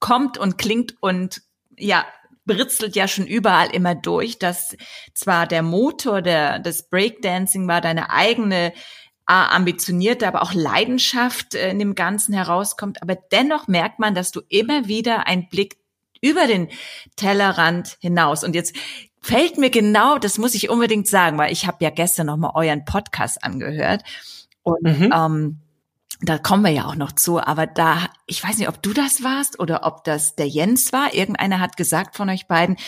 kommt und klingt und ja, britzelt ja schon überall immer durch, dass zwar der Motor der, des Breakdancing war deine eigene ambitionierte, aber auch Leidenschaft äh, in dem Ganzen herauskommt, aber dennoch merkt man, dass du immer wieder einen Blick über den Tellerrand hinaus und jetzt fällt mir genau, das muss ich unbedingt sagen, weil ich habe ja gestern noch mal euren Podcast angehört und mhm. ähm, da kommen wir ja auch noch zu, aber da, ich weiß nicht, ob du das warst oder ob das der Jens war. Irgendeiner hat gesagt von euch beiden,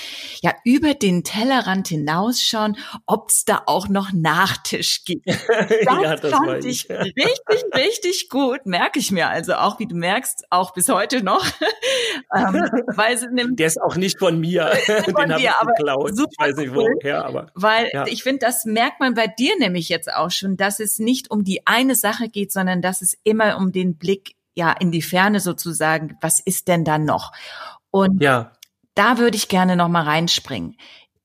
ja, über den Tellerrand hinausschauen, ob es da auch noch Nachtisch gibt. Das, ja, das fand ich richtig, richtig gut. Merke ich mir also auch, wie du merkst, auch bis heute noch. ähm, weil nimmt, der ist auch nicht von mir. Von Den dir, aber geklaut. Ich weiß nicht cool, woher, aber. Weil ja. ich finde, das merkt man bei dir nämlich jetzt auch schon, dass es nicht um die eine Sache geht, sondern dass es immer um den Blick ja in die Ferne sozusagen, was ist denn da noch? Und ja. da würde ich gerne noch mal reinspringen.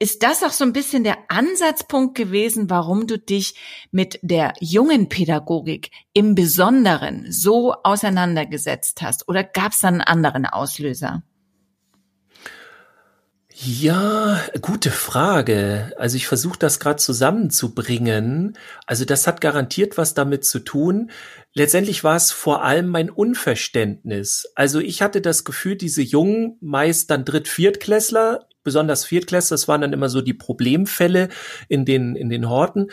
Ist das auch so ein bisschen der Ansatzpunkt gewesen, warum du dich mit der jungen Pädagogik im Besonderen so auseinandergesetzt hast? Oder gab es da einen anderen Auslöser? Ja, gute Frage. Also ich versuche das gerade zusammenzubringen. Also das hat garantiert was damit zu tun. Letztendlich war es vor allem mein Unverständnis. Also ich hatte das Gefühl, diese jungen, meist dann Dritt-, Viertklässler, besonders Viertklässler, das waren dann immer so die Problemfälle in den, in den Horten.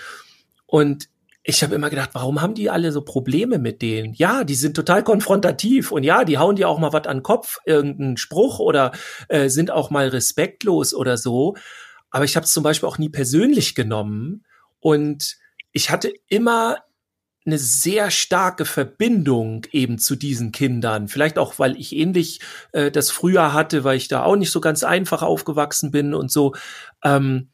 Und ich habe immer gedacht, warum haben die alle so Probleme mit denen? Ja, die sind total konfrontativ und ja, die hauen dir auch mal was an den Kopf, irgendeinen Spruch oder äh, sind auch mal respektlos oder so. Aber ich habe es zum Beispiel auch nie persönlich genommen und ich hatte immer eine sehr starke Verbindung eben zu diesen Kindern. Vielleicht auch, weil ich ähnlich äh, das früher hatte, weil ich da auch nicht so ganz einfach aufgewachsen bin und so. Ähm,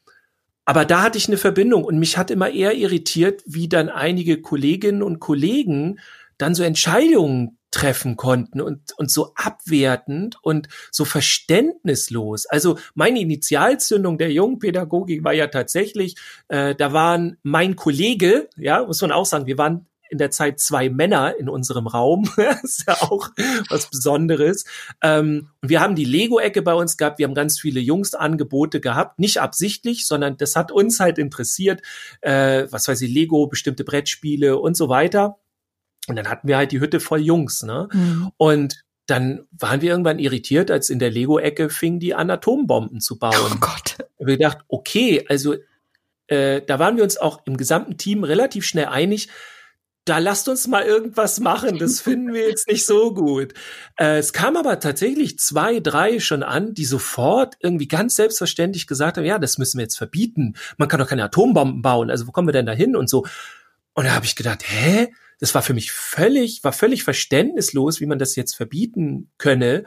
aber da hatte ich eine Verbindung und mich hat immer eher irritiert, wie dann einige Kolleginnen und Kollegen dann so Entscheidungen treffen konnten und, und so abwertend und so verständnislos. Also meine Initialzündung der Jungpädagogik war ja tatsächlich, äh, da waren mein Kollege, ja, muss man auch sagen, wir waren in der Zeit zwei Männer in unserem Raum. das ist ja auch was Besonderes. Ähm, wir haben die Lego-Ecke bei uns gehabt. Wir haben ganz viele Jungsangebote gehabt. Nicht absichtlich, sondern das hat uns halt interessiert. Äh, was weiß ich, Lego, bestimmte Brettspiele und so weiter. Und dann hatten wir halt die Hütte voll Jungs, ne? Mhm. Und dann waren wir irgendwann irritiert, als in der Lego-Ecke fing die an, Atombomben zu bauen. Oh Gott. Und wir gedacht, okay, also äh, da waren wir uns auch im gesamten Team relativ schnell einig, da lasst uns mal irgendwas machen, das finden wir jetzt nicht so gut. Äh, es kam aber tatsächlich zwei, drei schon an, die sofort irgendwie ganz selbstverständlich gesagt haben, ja, das müssen wir jetzt verbieten. Man kann doch keine Atombomben bauen, also wo kommen wir denn da hin und so. Und da habe ich gedacht, hä? Das war für mich völlig, war völlig verständnislos, wie man das jetzt verbieten könne.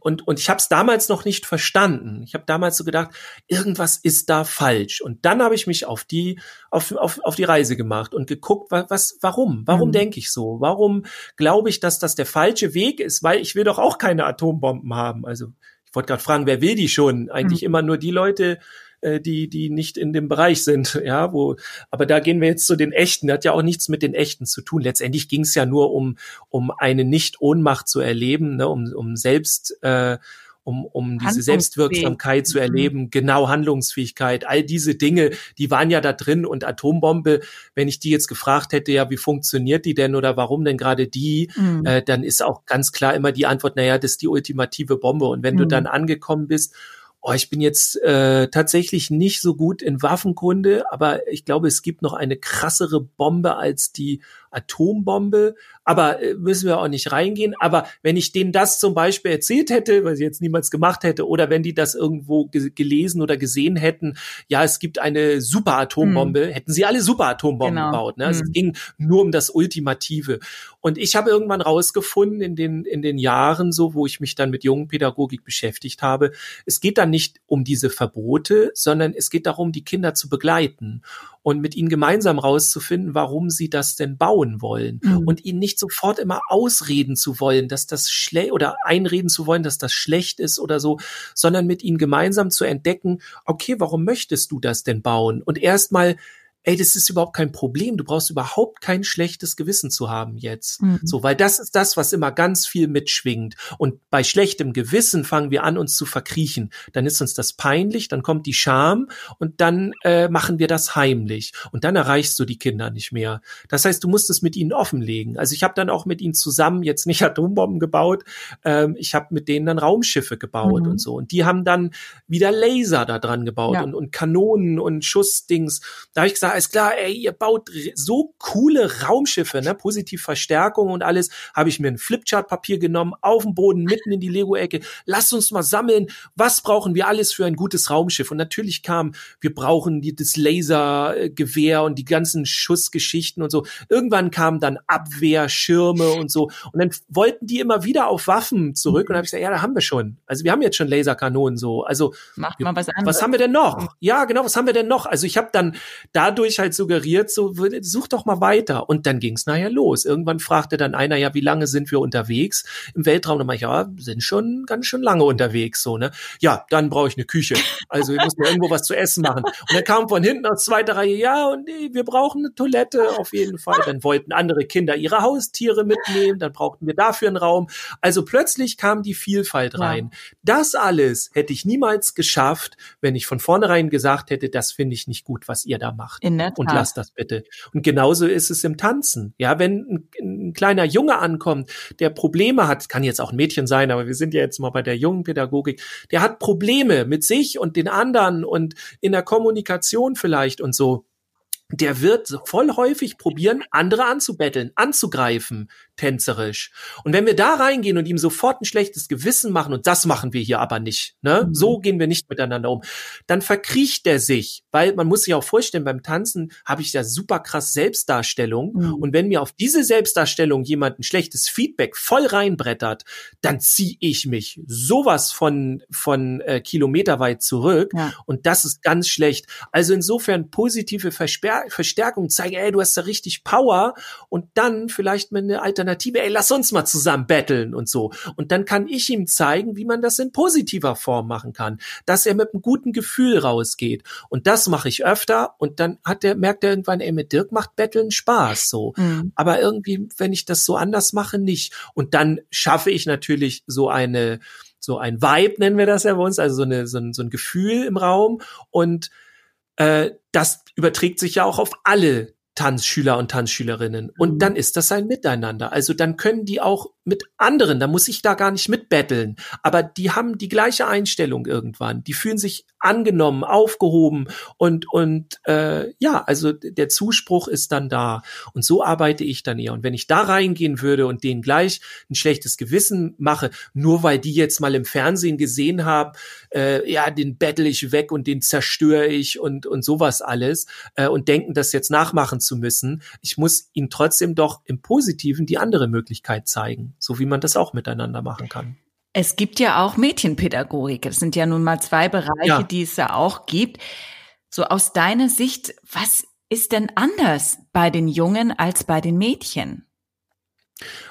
Und, und ich habe es damals noch nicht verstanden. Ich habe damals so gedacht, irgendwas ist da falsch. Und dann habe ich mich auf die, auf, auf, auf die Reise gemacht und geguckt, was, warum? Warum mhm. denke ich so? Warum glaube ich, dass das der falsche Weg ist? Weil ich will doch auch keine Atombomben haben. Also ich wollte gerade fragen, wer will die schon? Eigentlich mhm. immer nur die Leute, äh, die, die nicht in dem Bereich sind, ja, wo, aber da gehen wir jetzt zu den echten, das hat ja auch nichts mit den echten zu tun. Letztendlich ging es ja nur um, um eine Nicht-Ohnmacht zu erleben, ne, um, um selbst äh, um, um diese Selbstwirksamkeit zu mhm. erleben, genau Handlungsfähigkeit, all diese Dinge, die waren ja da drin und Atombombe, wenn ich die jetzt gefragt hätte, ja, wie funktioniert die denn oder warum denn gerade die, mhm. äh, dann ist auch ganz klar immer die Antwort, naja, das ist die ultimative Bombe. Und wenn mhm. du dann angekommen bist Oh, ich bin jetzt äh, tatsächlich nicht so gut in Waffenkunde, aber ich glaube, es gibt noch eine krassere Bombe als die Atombombe. Aber äh, müssen wir auch nicht reingehen. Aber wenn ich denen das zum Beispiel erzählt hätte, weil sie jetzt niemals gemacht hätte, oder wenn die das irgendwo ge gelesen oder gesehen hätten, ja, es gibt eine Superatombombe, hm. hätten sie alle Superatombomben genau. gebaut. Ne? Also hm. Es ging nur um das Ultimative. Und ich habe irgendwann rausgefunden in den, in den Jahren so, wo ich mich dann mit jungen Pädagogik beschäftigt habe, es geht dann nicht um diese Verbote, sondern es geht darum, die Kinder zu begleiten und mit ihnen gemeinsam rauszufinden, warum sie das denn bauen wollen mhm. und ihnen nicht sofort immer ausreden zu wollen, dass das schlecht oder einreden zu wollen, dass das schlecht ist oder so, sondern mit ihnen gemeinsam zu entdecken, okay, warum möchtest du das denn bauen? Und erstmal ey, das ist überhaupt kein Problem. Du brauchst überhaupt kein schlechtes Gewissen zu haben jetzt. Mhm. So, weil das ist das, was immer ganz viel mitschwingt. Und bei schlechtem Gewissen fangen wir an, uns zu verkriechen. Dann ist uns das peinlich, dann kommt die Scham und dann äh, machen wir das heimlich. Und dann erreichst du die Kinder nicht mehr. Das heißt, du musst es mit ihnen offenlegen. Also ich habe dann auch mit ihnen zusammen jetzt nicht Atombomben gebaut, ähm, ich habe mit denen dann Raumschiffe gebaut mhm. und so. Und die haben dann wieder Laser da dran gebaut ja. und, und Kanonen und Schussdings. Da habe ich gesagt, ist klar, ey, ihr baut so coole Raumschiffe, ne, positiv Verstärkung und alles, habe ich mir ein Flipchart-Papier genommen, auf dem Boden, mitten in die Lego-Ecke, lasst uns mal sammeln, was brauchen wir alles für ein gutes Raumschiff? Und natürlich kam, wir brauchen die, das Lasergewehr und die ganzen Schussgeschichten und so. Irgendwann kam dann Abwehr, Schirme und so. Und dann wollten die immer wieder auf Waffen zurück. Und habe ich gesagt, ja, da haben wir schon. Also wir haben jetzt schon Laserkanonen so. Also Macht mal was anderes. Was haben wir denn noch? Ja, genau, was haben wir denn noch? Also ich habe dann dadurch dadurch halt suggeriert, so such doch mal weiter. Und dann ging es nachher los. Irgendwann fragte dann einer, ja, wie lange sind wir unterwegs im Weltraum? Und dann ich, ja, sind schon ganz schön lange unterwegs, so, ne? Ja, dann brauche ich eine Küche. Also ich muss mir irgendwo was zu essen machen. Und dann kam von hinten aus zweiter Reihe, ja, und nee, wir brauchen eine Toilette auf jeden Fall. Dann wollten andere Kinder ihre Haustiere mitnehmen, dann brauchten wir dafür einen Raum. Also plötzlich kam die Vielfalt rein. Ja. Das alles hätte ich niemals geschafft, wenn ich von vornherein gesagt hätte, das finde ich nicht gut, was ihr da macht. In. Und lass das bitte. Und genauso ist es im Tanzen. Ja, wenn ein, ein, kleiner Junge ankommt, der Probleme hat, kann jetzt auch ein Mädchen sein, aber wir sind ja jetzt mal bei der jungen Pädagogik, der hat Probleme mit sich und den anderen und in der Kommunikation vielleicht und so der wird voll häufig probieren, andere anzubetteln, anzugreifen, tänzerisch. Und wenn wir da reingehen und ihm sofort ein schlechtes Gewissen machen, und das machen wir hier aber nicht, ne? Mhm. So gehen wir nicht miteinander um, dann verkriecht er sich, weil man muss sich auch vorstellen, beim Tanzen habe ich ja super krass Selbstdarstellung. Mhm. Und wenn mir auf diese Selbstdarstellung jemand ein schlechtes Feedback voll reinbrettert, dann ziehe ich mich sowas von, von äh, kilometerweit zurück. Ja. Und das ist ganz schlecht. Also insofern positive Versper Verstärkung zeigen, ey, du hast da richtig Power und dann vielleicht mit einer Alternative Alternative, ey, lass uns mal zusammen betteln und so. Und dann kann ich ihm zeigen, wie man das in positiver Form machen kann, dass er mit einem guten Gefühl rausgeht. Und das mache ich öfter und dann hat er, merkt er irgendwann, ey, mit Dirk macht Betteln Spaß, so. Mhm. Aber irgendwie, wenn ich das so anders mache, nicht. Und dann schaffe ich natürlich so eine, so ein Vibe nennen wir das ja bei uns, also so, eine, so, ein, so ein Gefühl im Raum und äh, das überträgt sich ja auch auf alle Tanzschüler und Tanzschülerinnen. Und mhm. dann ist das ein Miteinander. Also dann können die auch mit anderen, da muss ich da gar nicht mitbetteln. Aber die haben die gleiche Einstellung irgendwann. Die fühlen sich angenommen, aufgehoben und und äh, ja, also der Zuspruch ist dann da. Und so arbeite ich dann eher. Und wenn ich da reingehen würde und denen gleich ein schlechtes Gewissen mache, nur weil die jetzt mal im Fernsehen gesehen haben, äh, ja, den bettel ich weg und den zerstöre ich und und sowas alles äh, und denken, das jetzt nachmachen zu müssen. Ich muss ihnen trotzdem doch im Positiven die andere Möglichkeit zeigen, so wie man das auch miteinander machen kann. Es gibt ja auch Mädchenpädagogik. Es sind ja nun mal zwei Bereiche, ja. die es ja auch gibt. So aus deiner Sicht, was ist denn anders bei den Jungen als bei den Mädchen?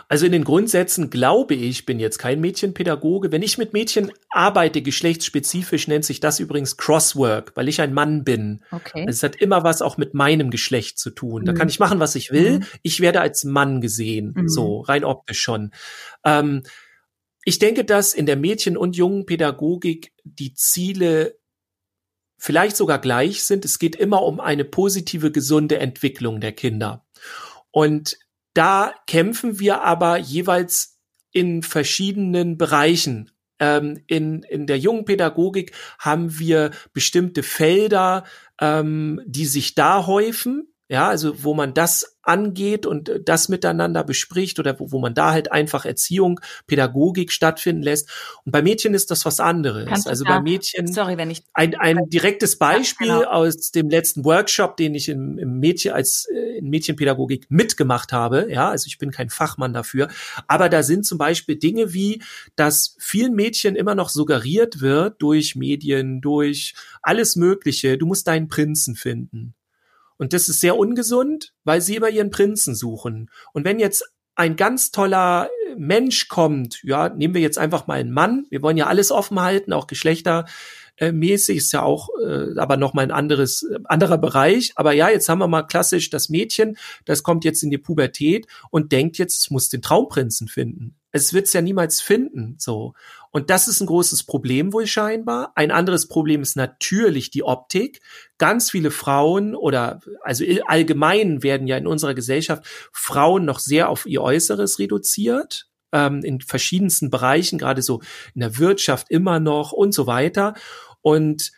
Also in den Grundsätzen glaube ich, bin jetzt kein Mädchenpädagoge. Wenn ich mit Mädchen arbeite, geschlechtsspezifisch nennt sich das übrigens Crosswork, weil ich ein Mann bin. Okay. Also es hat immer was auch mit meinem Geschlecht zu tun. Da kann mhm. ich machen, was ich will. Mhm. Ich werde als Mann gesehen, mhm. so rein optisch schon. Ähm, ich denke, dass in der Mädchen- und Jungenpädagogik die Ziele vielleicht sogar gleich sind. Es geht immer um eine positive, gesunde Entwicklung der Kinder. Und da kämpfen wir aber jeweils in verschiedenen Bereichen. Ähm, in, in der jungen Pädagogik haben wir bestimmte Felder, ähm, die sich da häufen. Ja, also wo man das angeht und äh, das miteinander bespricht oder wo, wo man da halt einfach Erziehung, Pädagogik stattfinden lässt. Und bei Mädchen ist das was anderes. Kannst also bei Mädchen sorry, wenn ich ein, ein direktes Beispiel ja, genau. aus dem letzten Workshop, den ich im, im Mädchen als äh, in Mädchenpädagogik mitgemacht habe. Ja, also ich bin kein Fachmann dafür, aber da sind zum Beispiel Dinge wie, dass vielen Mädchen immer noch suggeriert wird durch Medien, durch alles Mögliche. Du musst deinen Prinzen finden. Und das ist sehr ungesund, weil sie immer ihren Prinzen suchen. Und wenn jetzt ein ganz toller Mensch kommt, ja, nehmen wir jetzt einfach mal einen Mann, wir wollen ja alles offen halten, auch geschlechtermäßig ist ja auch, äh, aber noch mal ein anderes, äh, anderer Bereich. Aber ja, jetzt haben wir mal klassisch das Mädchen, das kommt jetzt in die Pubertät und denkt jetzt, es muss den Traumprinzen finden. Es wird es ja niemals finden, so. Und das ist ein großes Problem wohl scheinbar. Ein anderes Problem ist natürlich die Optik. Ganz viele Frauen oder also allgemein werden ja in unserer Gesellschaft Frauen noch sehr auf ihr Äußeres reduziert ähm, in verschiedensten Bereichen, gerade so in der Wirtschaft immer noch und so weiter. Und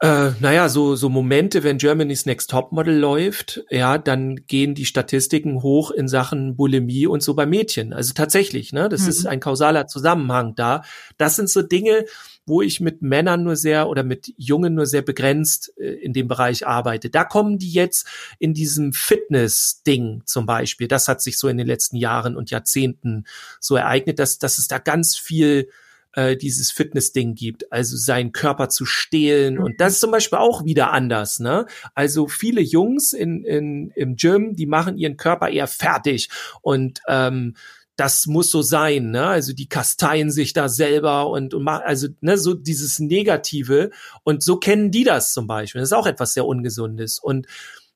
äh, naja, so, so Momente, wenn Germany's Next Topmodel läuft, ja, dann gehen die Statistiken hoch in Sachen Bulimie und so bei Mädchen. Also tatsächlich, ne, das mhm. ist ein kausaler Zusammenhang da. Das sind so Dinge, wo ich mit Männern nur sehr oder mit Jungen nur sehr begrenzt äh, in dem Bereich arbeite. Da kommen die jetzt in diesem Fitness-Ding zum Beispiel. Das hat sich so in den letzten Jahren und Jahrzehnten so ereignet, dass, dass es da ganz viel äh, dieses Fitness-Ding gibt, also seinen Körper zu stehlen. Und das ist zum Beispiel auch wieder anders. Ne? Also viele Jungs in, in, im Gym, die machen ihren Körper eher fertig und ähm, das muss so sein, ne? Also die kasteien sich da selber und, und machen, also ne, so dieses Negative und so kennen die das zum Beispiel. Das ist auch etwas sehr Ungesundes. Und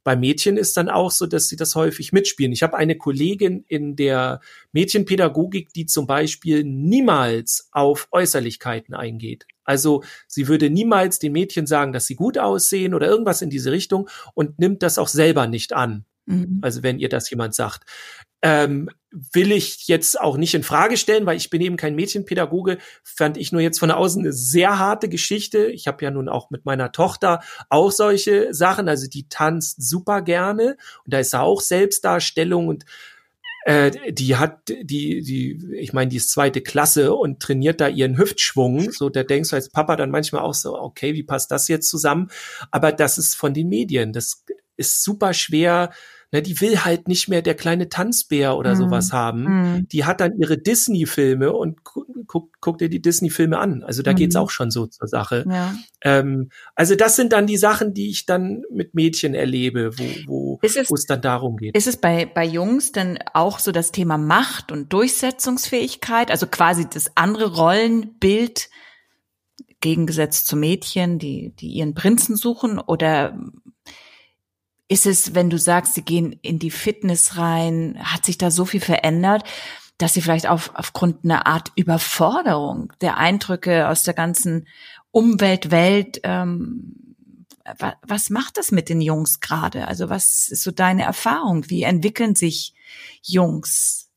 bei Mädchen ist dann auch so, dass sie das häufig mitspielen. Ich habe eine Kollegin in der Mädchenpädagogik, die zum Beispiel niemals auf Äußerlichkeiten eingeht. Also sie würde niemals den Mädchen sagen, dass sie gut aussehen oder irgendwas in diese Richtung und nimmt das auch selber nicht an. Mhm. Also wenn ihr das jemand sagt ähm, will ich jetzt auch nicht in Frage stellen, weil ich bin eben kein Mädchenpädagoge, fand ich nur jetzt von außen eine sehr harte Geschichte. Ich habe ja nun auch mit meiner Tochter auch solche Sachen, also die tanzt super gerne. Und da ist auch Selbstdarstellung und äh, die hat die die ich meine die ist zweite Klasse und trainiert da ihren Hüftschwung. So da denkst du als Papa dann manchmal auch so okay wie passt das jetzt zusammen? Aber das ist von den Medien. Das ist super schwer ne, die will halt nicht mehr der kleine Tanzbär oder mm. sowas haben. Mm. Die hat dann ihre Disney-Filme und guckt guck dir die Disney-Filme an. Also da mm. geht's auch schon so zur Sache. Ja. Ähm, also das sind dann die Sachen, die ich dann mit Mädchen erlebe, wo, wo es, es dann darum geht. Ist es bei, bei Jungs dann auch so das Thema Macht und Durchsetzungsfähigkeit, also quasi das andere Rollenbild gegengesetzt zu Mädchen, die, die ihren Prinzen suchen? Oder ist es, wenn du sagst, sie gehen in die Fitness rein, hat sich da so viel verändert, dass sie vielleicht auf, aufgrund einer Art Überforderung der Eindrücke aus der ganzen Umweltwelt, ähm, was macht das mit den Jungs gerade? Also was ist so deine Erfahrung? Wie entwickeln sich Jungs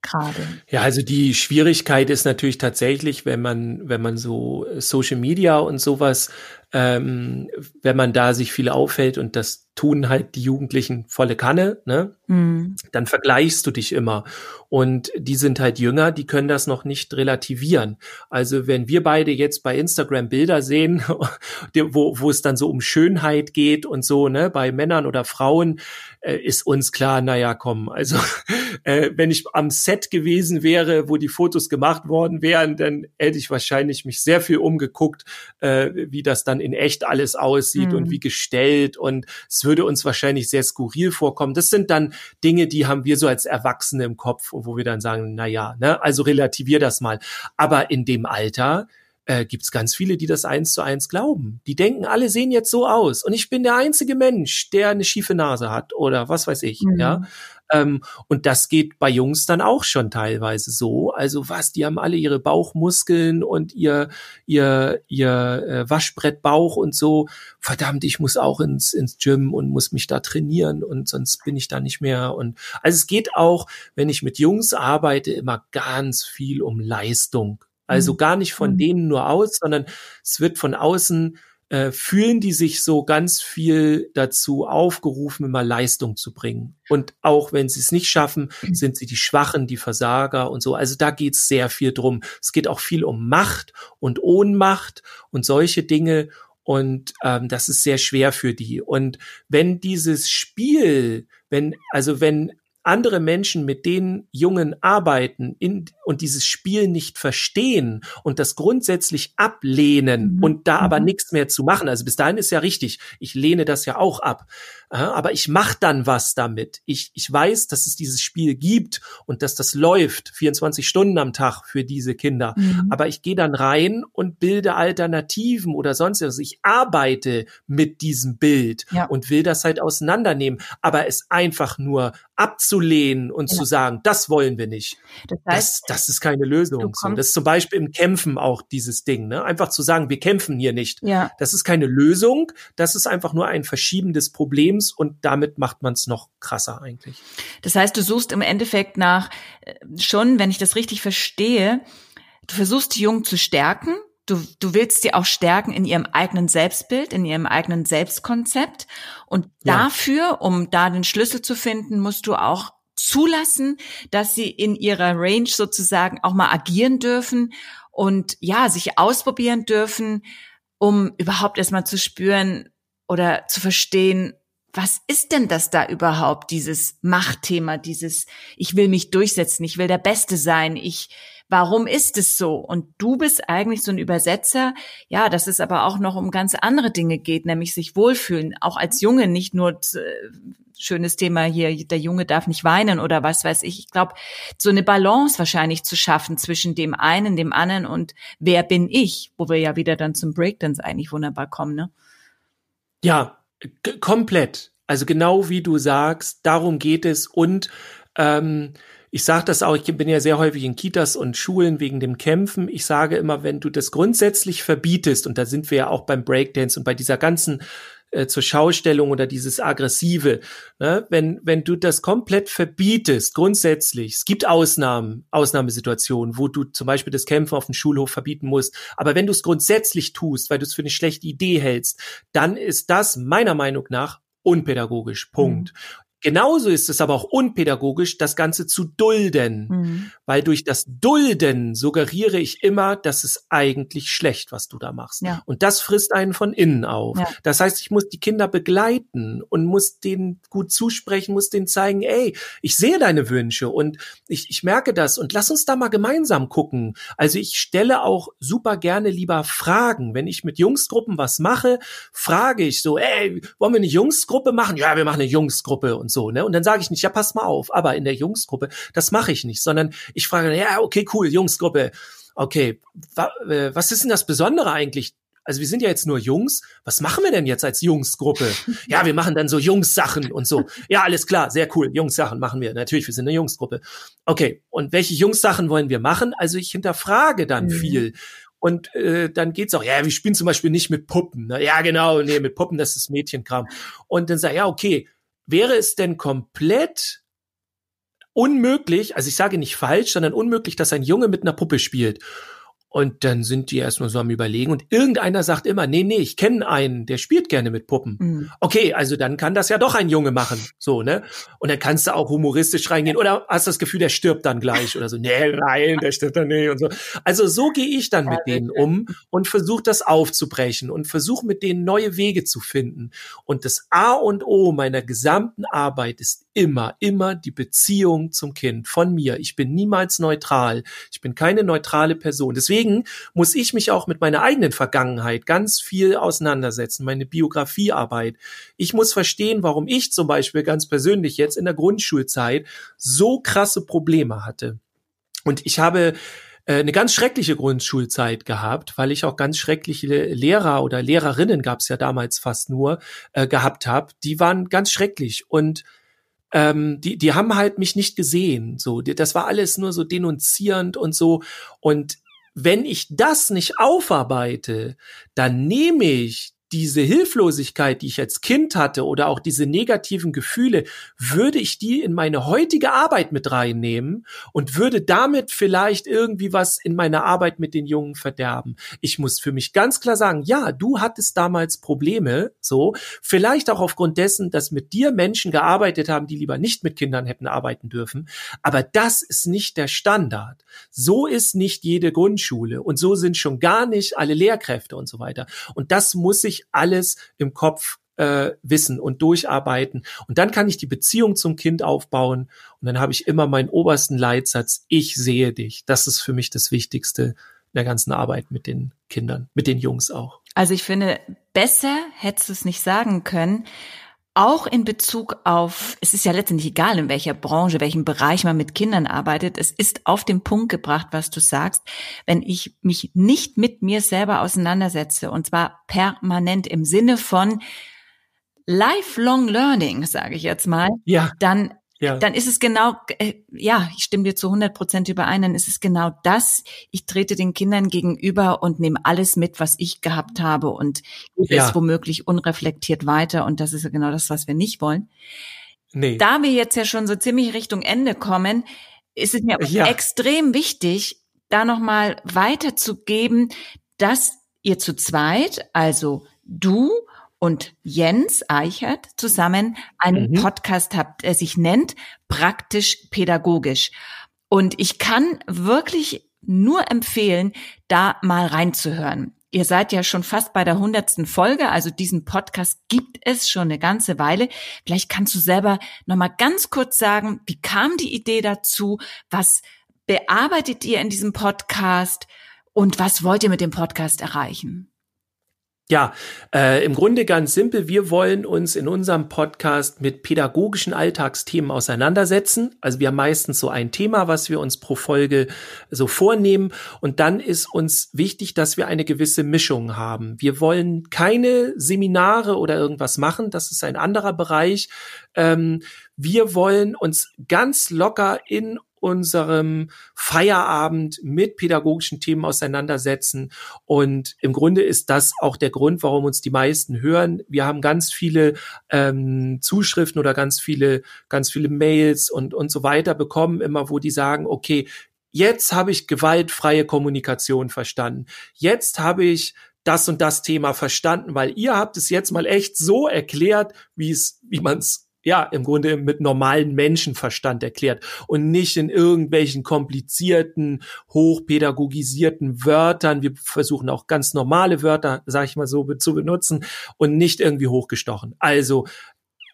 gerade? Ja, also die Schwierigkeit ist natürlich tatsächlich, wenn man, wenn man so Social Media und sowas, ähm, wenn man da sich viel auffällt und das tun halt die Jugendlichen volle Kanne, ne? Mhm. Dann vergleichst du dich immer. Und die sind halt jünger, die können das noch nicht relativieren. Also wenn wir beide jetzt bei Instagram Bilder sehen, wo, wo es dann so um Schönheit geht und so, ne, bei Männern oder Frauen, äh, ist uns klar, naja, komm, also äh, wenn ich am Set gewesen wäre, wo die Fotos gemacht worden wären, dann hätte ich wahrscheinlich mich sehr viel umgeguckt, äh, wie das dann in echt alles aussieht mhm. und wie gestellt und es würde uns wahrscheinlich sehr skurril vorkommen. Das sind dann Dinge, die haben wir so als Erwachsene im Kopf, wo wir dann sagen, na ja, ne, also relativier das mal. Aber in dem Alter, äh, gibt es ganz viele, die das eins zu eins glauben. Die denken, alle sehen jetzt so aus und ich bin der einzige Mensch, der eine schiefe Nase hat oder was weiß ich, mhm. ja. Ähm, und das geht bei Jungs dann auch schon teilweise so. Also was, die haben alle ihre Bauchmuskeln und ihr ihr ihr äh, Waschbrettbauch und so. Verdammt, ich muss auch ins ins Gym und muss mich da trainieren und sonst bin ich da nicht mehr. Und also es geht auch, wenn ich mit Jungs arbeite, immer ganz viel um Leistung. Also mhm. gar nicht von mhm. denen nur aus, sondern es wird von außen äh, fühlen die sich so ganz viel dazu aufgerufen, immer Leistung zu bringen. Und auch wenn sie es nicht schaffen, sind sie die Schwachen, die Versager und so. Also da geht es sehr viel drum. Es geht auch viel um Macht und Ohnmacht und solche Dinge. Und ähm, das ist sehr schwer für die. Und wenn dieses Spiel, wenn, also wenn andere Menschen, mit denen Jungen arbeiten in, und dieses Spiel nicht verstehen und das grundsätzlich ablehnen mhm. und da aber mhm. nichts mehr zu machen. Also bis dahin ist ja richtig. Ich lehne das ja auch ab. Aber ich mache dann was damit. Ich, ich weiß, dass es dieses Spiel gibt und dass das läuft 24 Stunden am Tag für diese Kinder. Mhm. Aber ich gehe dann rein und bilde Alternativen oder sonst was. Ich arbeite mit diesem Bild ja. und will das halt auseinandernehmen. Aber es einfach nur abzulehnen und ja. zu sagen, das wollen wir nicht. Das, heißt, das, das ist keine Lösung. So. Das ist zum Beispiel im Kämpfen auch dieses Ding. Ne? Einfach zu sagen, wir kämpfen hier nicht. Ja. Das ist keine Lösung. Das ist einfach nur ein Verschieben des Problems und damit macht man es noch krasser eigentlich. Das heißt, du suchst im Endeffekt nach äh, schon, wenn ich das richtig verstehe, du versuchst die Jungen zu stärken, Du, du willst sie auch stärken in ihrem eigenen Selbstbild, in ihrem eigenen Selbstkonzept. Und ja. dafür, um da den Schlüssel zu finden, musst du auch zulassen, dass sie in ihrer Range sozusagen auch mal agieren dürfen und ja, sich ausprobieren dürfen, um überhaupt erstmal zu spüren oder zu verstehen, was ist denn das da überhaupt, dieses Machtthema, dieses, ich will mich durchsetzen, ich will der Beste sein, ich, warum ist es so? Und du bist eigentlich so ein Übersetzer, ja, dass es aber auch noch um ganz andere Dinge geht, nämlich sich wohlfühlen, auch als Junge, nicht nur äh, schönes Thema hier, der Junge darf nicht weinen oder was weiß ich. Ich glaube, so eine Balance wahrscheinlich zu schaffen zwischen dem einen, dem anderen und wer bin ich, wo wir ja wieder dann zum Breakdance eigentlich wunderbar kommen, ne? Ja, komplett. Also genau wie du sagst, darum geht es und ähm, ich sage das auch, ich bin ja sehr häufig in Kitas und Schulen wegen dem Kämpfen. Ich sage immer, wenn du das grundsätzlich verbietest, und da sind wir ja auch beim Breakdance und bei dieser ganzen äh, zur Schaustellung oder dieses Aggressive, ne? wenn, wenn du das komplett verbietest, grundsätzlich, es gibt Ausnahmen, Ausnahmesituationen, wo du zum Beispiel das Kämpfen auf dem Schulhof verbieten musst, aber wenn du es grundsätzlich tust, weil du es für eine schlechte Idee hältst, dann ist das meiner Meinung nach unpädagogisch. Punkt. Mhm. Genauso ist es aber auch unpädagogisch, das Ganze zu dulden, mhm. weil durch das Dulden suggeriere ich immer, dass es eigentlich schlecht, was du da machst. Ja. Und das frisst einen von innen auf. Ja. Das heißt, ich muss die Kinder begleiten und muss denen gut zusprechen, muss denen zeigen, ey, ich sehe deine Wünsche und ich, ich merke das und lass uns da mal gemeinsam gucken. Also ich stelle auch super gerne lieber Fragen. Wenn ich mit Jungsgruppen was mache, frage ich so, ey, wollen wir eine Jungsgruppe machen? Ja, wir machen eine Jungsgruppe und so, ne? Und dann sage ich nicht, ja, pass mal auf, aber in der Jungsgruppe, das mache ich nicht, sondern ich frage, ja, okay, cool, Jungsgruppe. Okay, wa, äh, was ist denn das Besondere eigentlich? Also wir sind ja jetzt nur Jungs. Was machen wir denn jetzt als Jungsgruppe? Ja, wir machen dann so Jungs-Sachen und so. Ja, alles klar, sehr cool. Jungs-Sachen machen wir. Natürlich, wir sind eine Jungsgruppe. Okay, und welche Jungs-Sachen wollen wir machen? Also ich hinterfrage dann mhm. viel. Und äh, dann geht's auch, ja, wir spielen zum Beispiel nicht mit Puppen. Ne? Ja, genau, nee, mit Puppen, das ist Mädchenkram. Und dann sag ja, okay, wäre es denn komplett unmöglich, also ich sage nicht falsch, sondern unmöglich, dass ein Junge mit einer Puppe spielt. Und dann sind die erstmal so am Überlegen und irgendeiner sagt immer, nee, nee, ich kenne einen, der spielt gerne mit Puppen. Mhm. Okay, also dann kann das ja doch ein Junge machen, so, ne? Und dann kannst du auch humoristisch reingehen oder hast das Gefühl, der stirbt dann gleich oder so, nee, nein, der stirbt dann nicht und so. Also so gehe ich dann mit denen um und versuche das aufzubrechen und versuche mit denen neue Wege zu finden. Und das A und O meiner gesamten Arbeit ist immer, immer die Beziehung zum Kind von mir. Ich bin niemals neutral. Ich bin keine neutrale Person. Deswegen muss ich mich auch mit meiner eigenen Vergangenheit ganz viel auseinandersetzen, meine Biografiearbeit. Ich muss verstehen, warum ich zum Beispiel ganz persönlich jetzt in der Grundschulzeit so krasse Probleme hatte. Und ich habe äh, eine ganz schreckliche Grundschulzeit gehabt, weil ich auch ganz schreckliche Lehrer oder Lehrerinnen gab es ja damals fast nur äh, gehabt habe. Die waren ganz schrecklich und ähm, die, die haben halt mich nicht gesehen. So, das war alles nur so denunzierend und so. Und wenn ich das nicht aufarbeite, dann nehme ich diese Hilflosigkeit, die ich als Kind hatte oder auch diese negativen Gefühle, würde ich die in meine heutige Arbeit mit reinnehmen und würde damit vielleicht irgendwie was in meiner Arbeit mit den Jungen verderben. Ich muss für mich ganz klar sagen, ja, du hattest damals Probleme, so, vielleicht auch aufgrund dessen, dass mit dir Menschen gearbeitet haben, die lieber nicht mit Kindern hätten arbeiten dürfen, aber das ist nicht der Standard. So ist nicht jede Grundschule und so sind schon gar nicht alle Lehrkräfte und so weiter. Und das muss ich alles im Kopf äh, wissen und durcharbeiten. Und dann kann ich die Beziehung zum Kind aufbauen. Und dann habe ich immer meinen obersten Leitsatz, ich sehe dich. Das ist für mich das Wichtigste der ganzen Arbeit mit den Kindern, mit den Jungs auch. Also ich finde, besser hättest du es nicht sagen können auch in Bezug auf, es ist ja letztendlich egal, in welcher Branche, welchem Bereich man mit Kindern arbeitet, es ist auf den Punkt gebracht, was du sagst, wenn ich mich nicht mit mir selber auseinandersetze, und zwar permanent im Sinne von lifelong learning, sage ich jetzt mal, ja. dann ja. dann ist es genau, äh, ja, ich stimme dir zu 100 Prozent überein, dann ist es genau das. Ich trete den Kindern gegenüber und nehme alles mit, was ich gehabt habe und gebe ja. es womöglich unreflektiert weiter. Und das ist ja genau das, was wir nicht wollen. Nee. Da wir jetzt ja schon so ziemlich Richtung Ende kommen, ist es mir ja. extrem wichtig, da nochmal weiterzugeben, dass ihr zu zweit, also du und Jens Eichert zusammen einen mhm. Podcast habt, der sich nennt Praktisch Pädagogisch. Und ich kann wirklich nur empfehlen, da mal reinzuhören. Ihr seid ja schon fast bei der hundertsten Folge, also diesen Podcast gibt es schon eine ganze Weile. Vielleicht kannst du selber noch mal ganz kurz sagen, wie kam die Idee dazu? Was bearbeitet ihr in diesem Podcast? Und was wollt ihr mit dem Podcast erreichen? Ja, äh, im Grunde ganz simpel. Wir wollen uns in unserem Podcast mit pädagogischen Alltagsthemen auseinandersetzen. Also wir haben meistens so ein Thema, was wir uns pro Folge so vornehmen. Und dann ist uns wichtig, dass wir eine gewisse Mischung haben. Wir wollen keine Seminare oder irgendwas machen. Das ist ein anderer Bereich. Ähm, wir wollen uns ganz locker in unserem Feierabend mit pädagogischen Themen auseinandersetzen. Und im Grunde ist das auch der Grund, warum uns die meisten hören. Wir haben ganz viele ähm, Zuschriften oder ganz viele, ganz viele Mails und, und so weiter bekommen, immer wo die sagen, okay, jetzt habe ich gewaltfreie Kommunikation verstanden. Jetzt habe ich das und das Thema verstanden, weil ihr habt es jetzt mal echt so erklärt, wie es, wie man es ja, im Grunde mit normalen Menschenverstand erklärt und nicht in irgendwelchen komplizierten, hochpädagogisierten Wörtern. Wir versuchen auch ganz normale Wörter, sag ich mal so, zu benutzen und nicht irgendwie hochgestochen. Also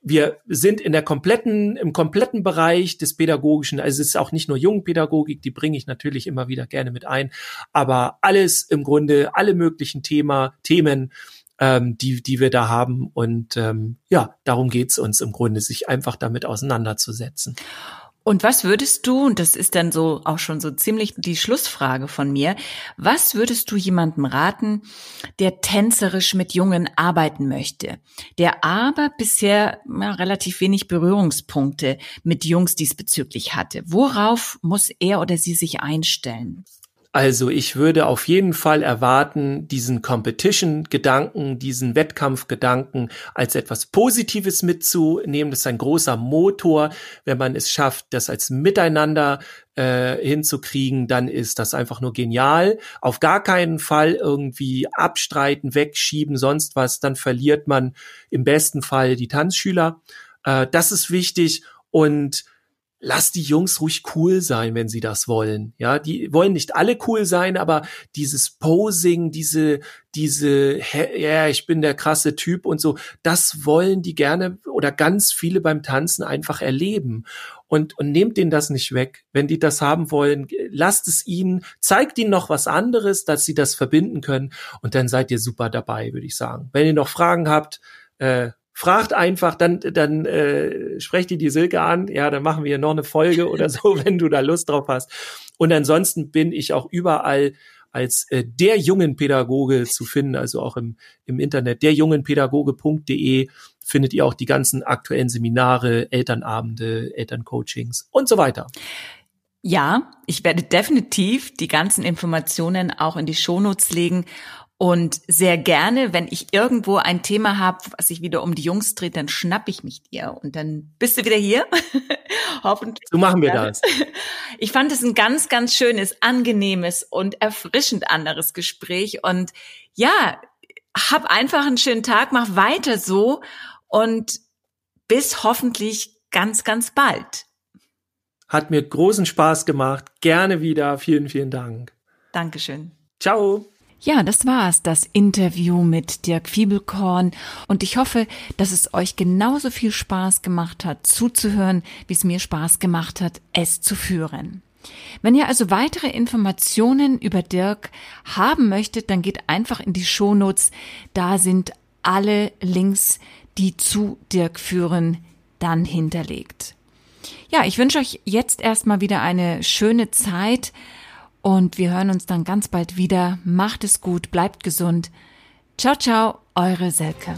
wir sind in der kompletten, im kompletten Bereich des Pädagogischen, also es ist auch nicht nur Jungpädagogik, die bringe ich natürlich immer wieder gerne mit ein, aber alles im Grunde, alle möglichen Thema, Themen, ähm, die, die wir da haben. Und ähm, ja, darum geht's uns im Grunde, sich einfach damit auseinanderzusetzen. Und was würdest du, und das ist dann so auch schon so ziemlich die Schlussfrage von mir, was würdest du jemandem raten, der tänzerisch mit Jungen arbeiten möchte, der aber bisher ja, relativ wenig Berührungspunkte mit Jungs diesbezüglich hatte? Worauf muss er oder sie sich einstellen? Also ich würde auf jeden Fall erwarten, diesen Competition-Gedanken, diesen Wettkampf-Gedanken als etwas Positives mitzunehmen. Das ist ein großer Motor. Wenn man es schafft, das als Miteinander äh, hinzukriegen, dann ist das einfach nur genial. Auf gar keinen Fall irgendwie abstreiten, wegschieben, sonst was. Dann verliert man im besten Fall die Tanzschüler. Äh, das ist wichtig. Und lass die Jungs ruhig cool sein, wenn sie das wollen. Ja, die wollen nicht alle cool sein, aber dieses Posing, diese, diese, ja, ich bin der krasse Typ und so, das wollen die gerne oder ganz viele beim Tanzen einfach erleben. Und, und nehmt denen das nicht weg. Wenn die das haben wollen, lasst es ihnen, zeigt ihnen noch was anderes, dass sie das verbinden können. Und dann seid ihr super dabei, würde ich sagen. Wenn ihr noch Fragen habt, äh, fragt einfach, dann, dann äh, sprecht die die Silke an, ja, dann machen wir noch eine Folge oder so, wenn du da Lust drauf hast. Und ansonsten bin ich auch überall als äh, der jungen Pädagoge zu finden, also auch im, im Internet, derjungenpädagoge.de findet ihr auch die ganzen aktuellen Seminare, Elternabende, Elterncoachings und so weiter. Ja, ich werde definitiv die ganzen Informationen auch in die Shownotes legen und sehr gerne, wenn ich irgendwo ein Thema habe, was sich wieder um die Jungs dreht, dann schnapp ich mich dir und dann bist du wieder hier. Hoffentlich. So machen wir das. Ich fand es ein ganz, ganz schönes, angenehmes und erfrischend anderes Gespräch und ja, hab einfach einen schönen Tag, mach weiter so und bis hoffentlich ganz, ganz bald. Hat mir großen Spaß gemacht. Gerne wieder. Vielen, vielen Dank. Dankeschön. Ciao. Ja, das war's, das Interview mit Dirk Fiebelkorn. Und ich hoffe, dass es euch genauso viel Spaß gemacht hat, zuzuhören, wie es mir Spaß gemacht hat, es zu führen. Wenn ihr also weitere Informationen über Dirk haben möchtet, dann geht einfach in die Shownotes. Da sind alle Links, die zu Dirk führen, dann hinterlegt. Ja, ich wünsche euch jetzt erstmal wieder eine schöne Zeit. Und wir hören uns dann ganz bald wieder. Macht es gut, bleibt gesund. Ciao, ciao, eure Selke.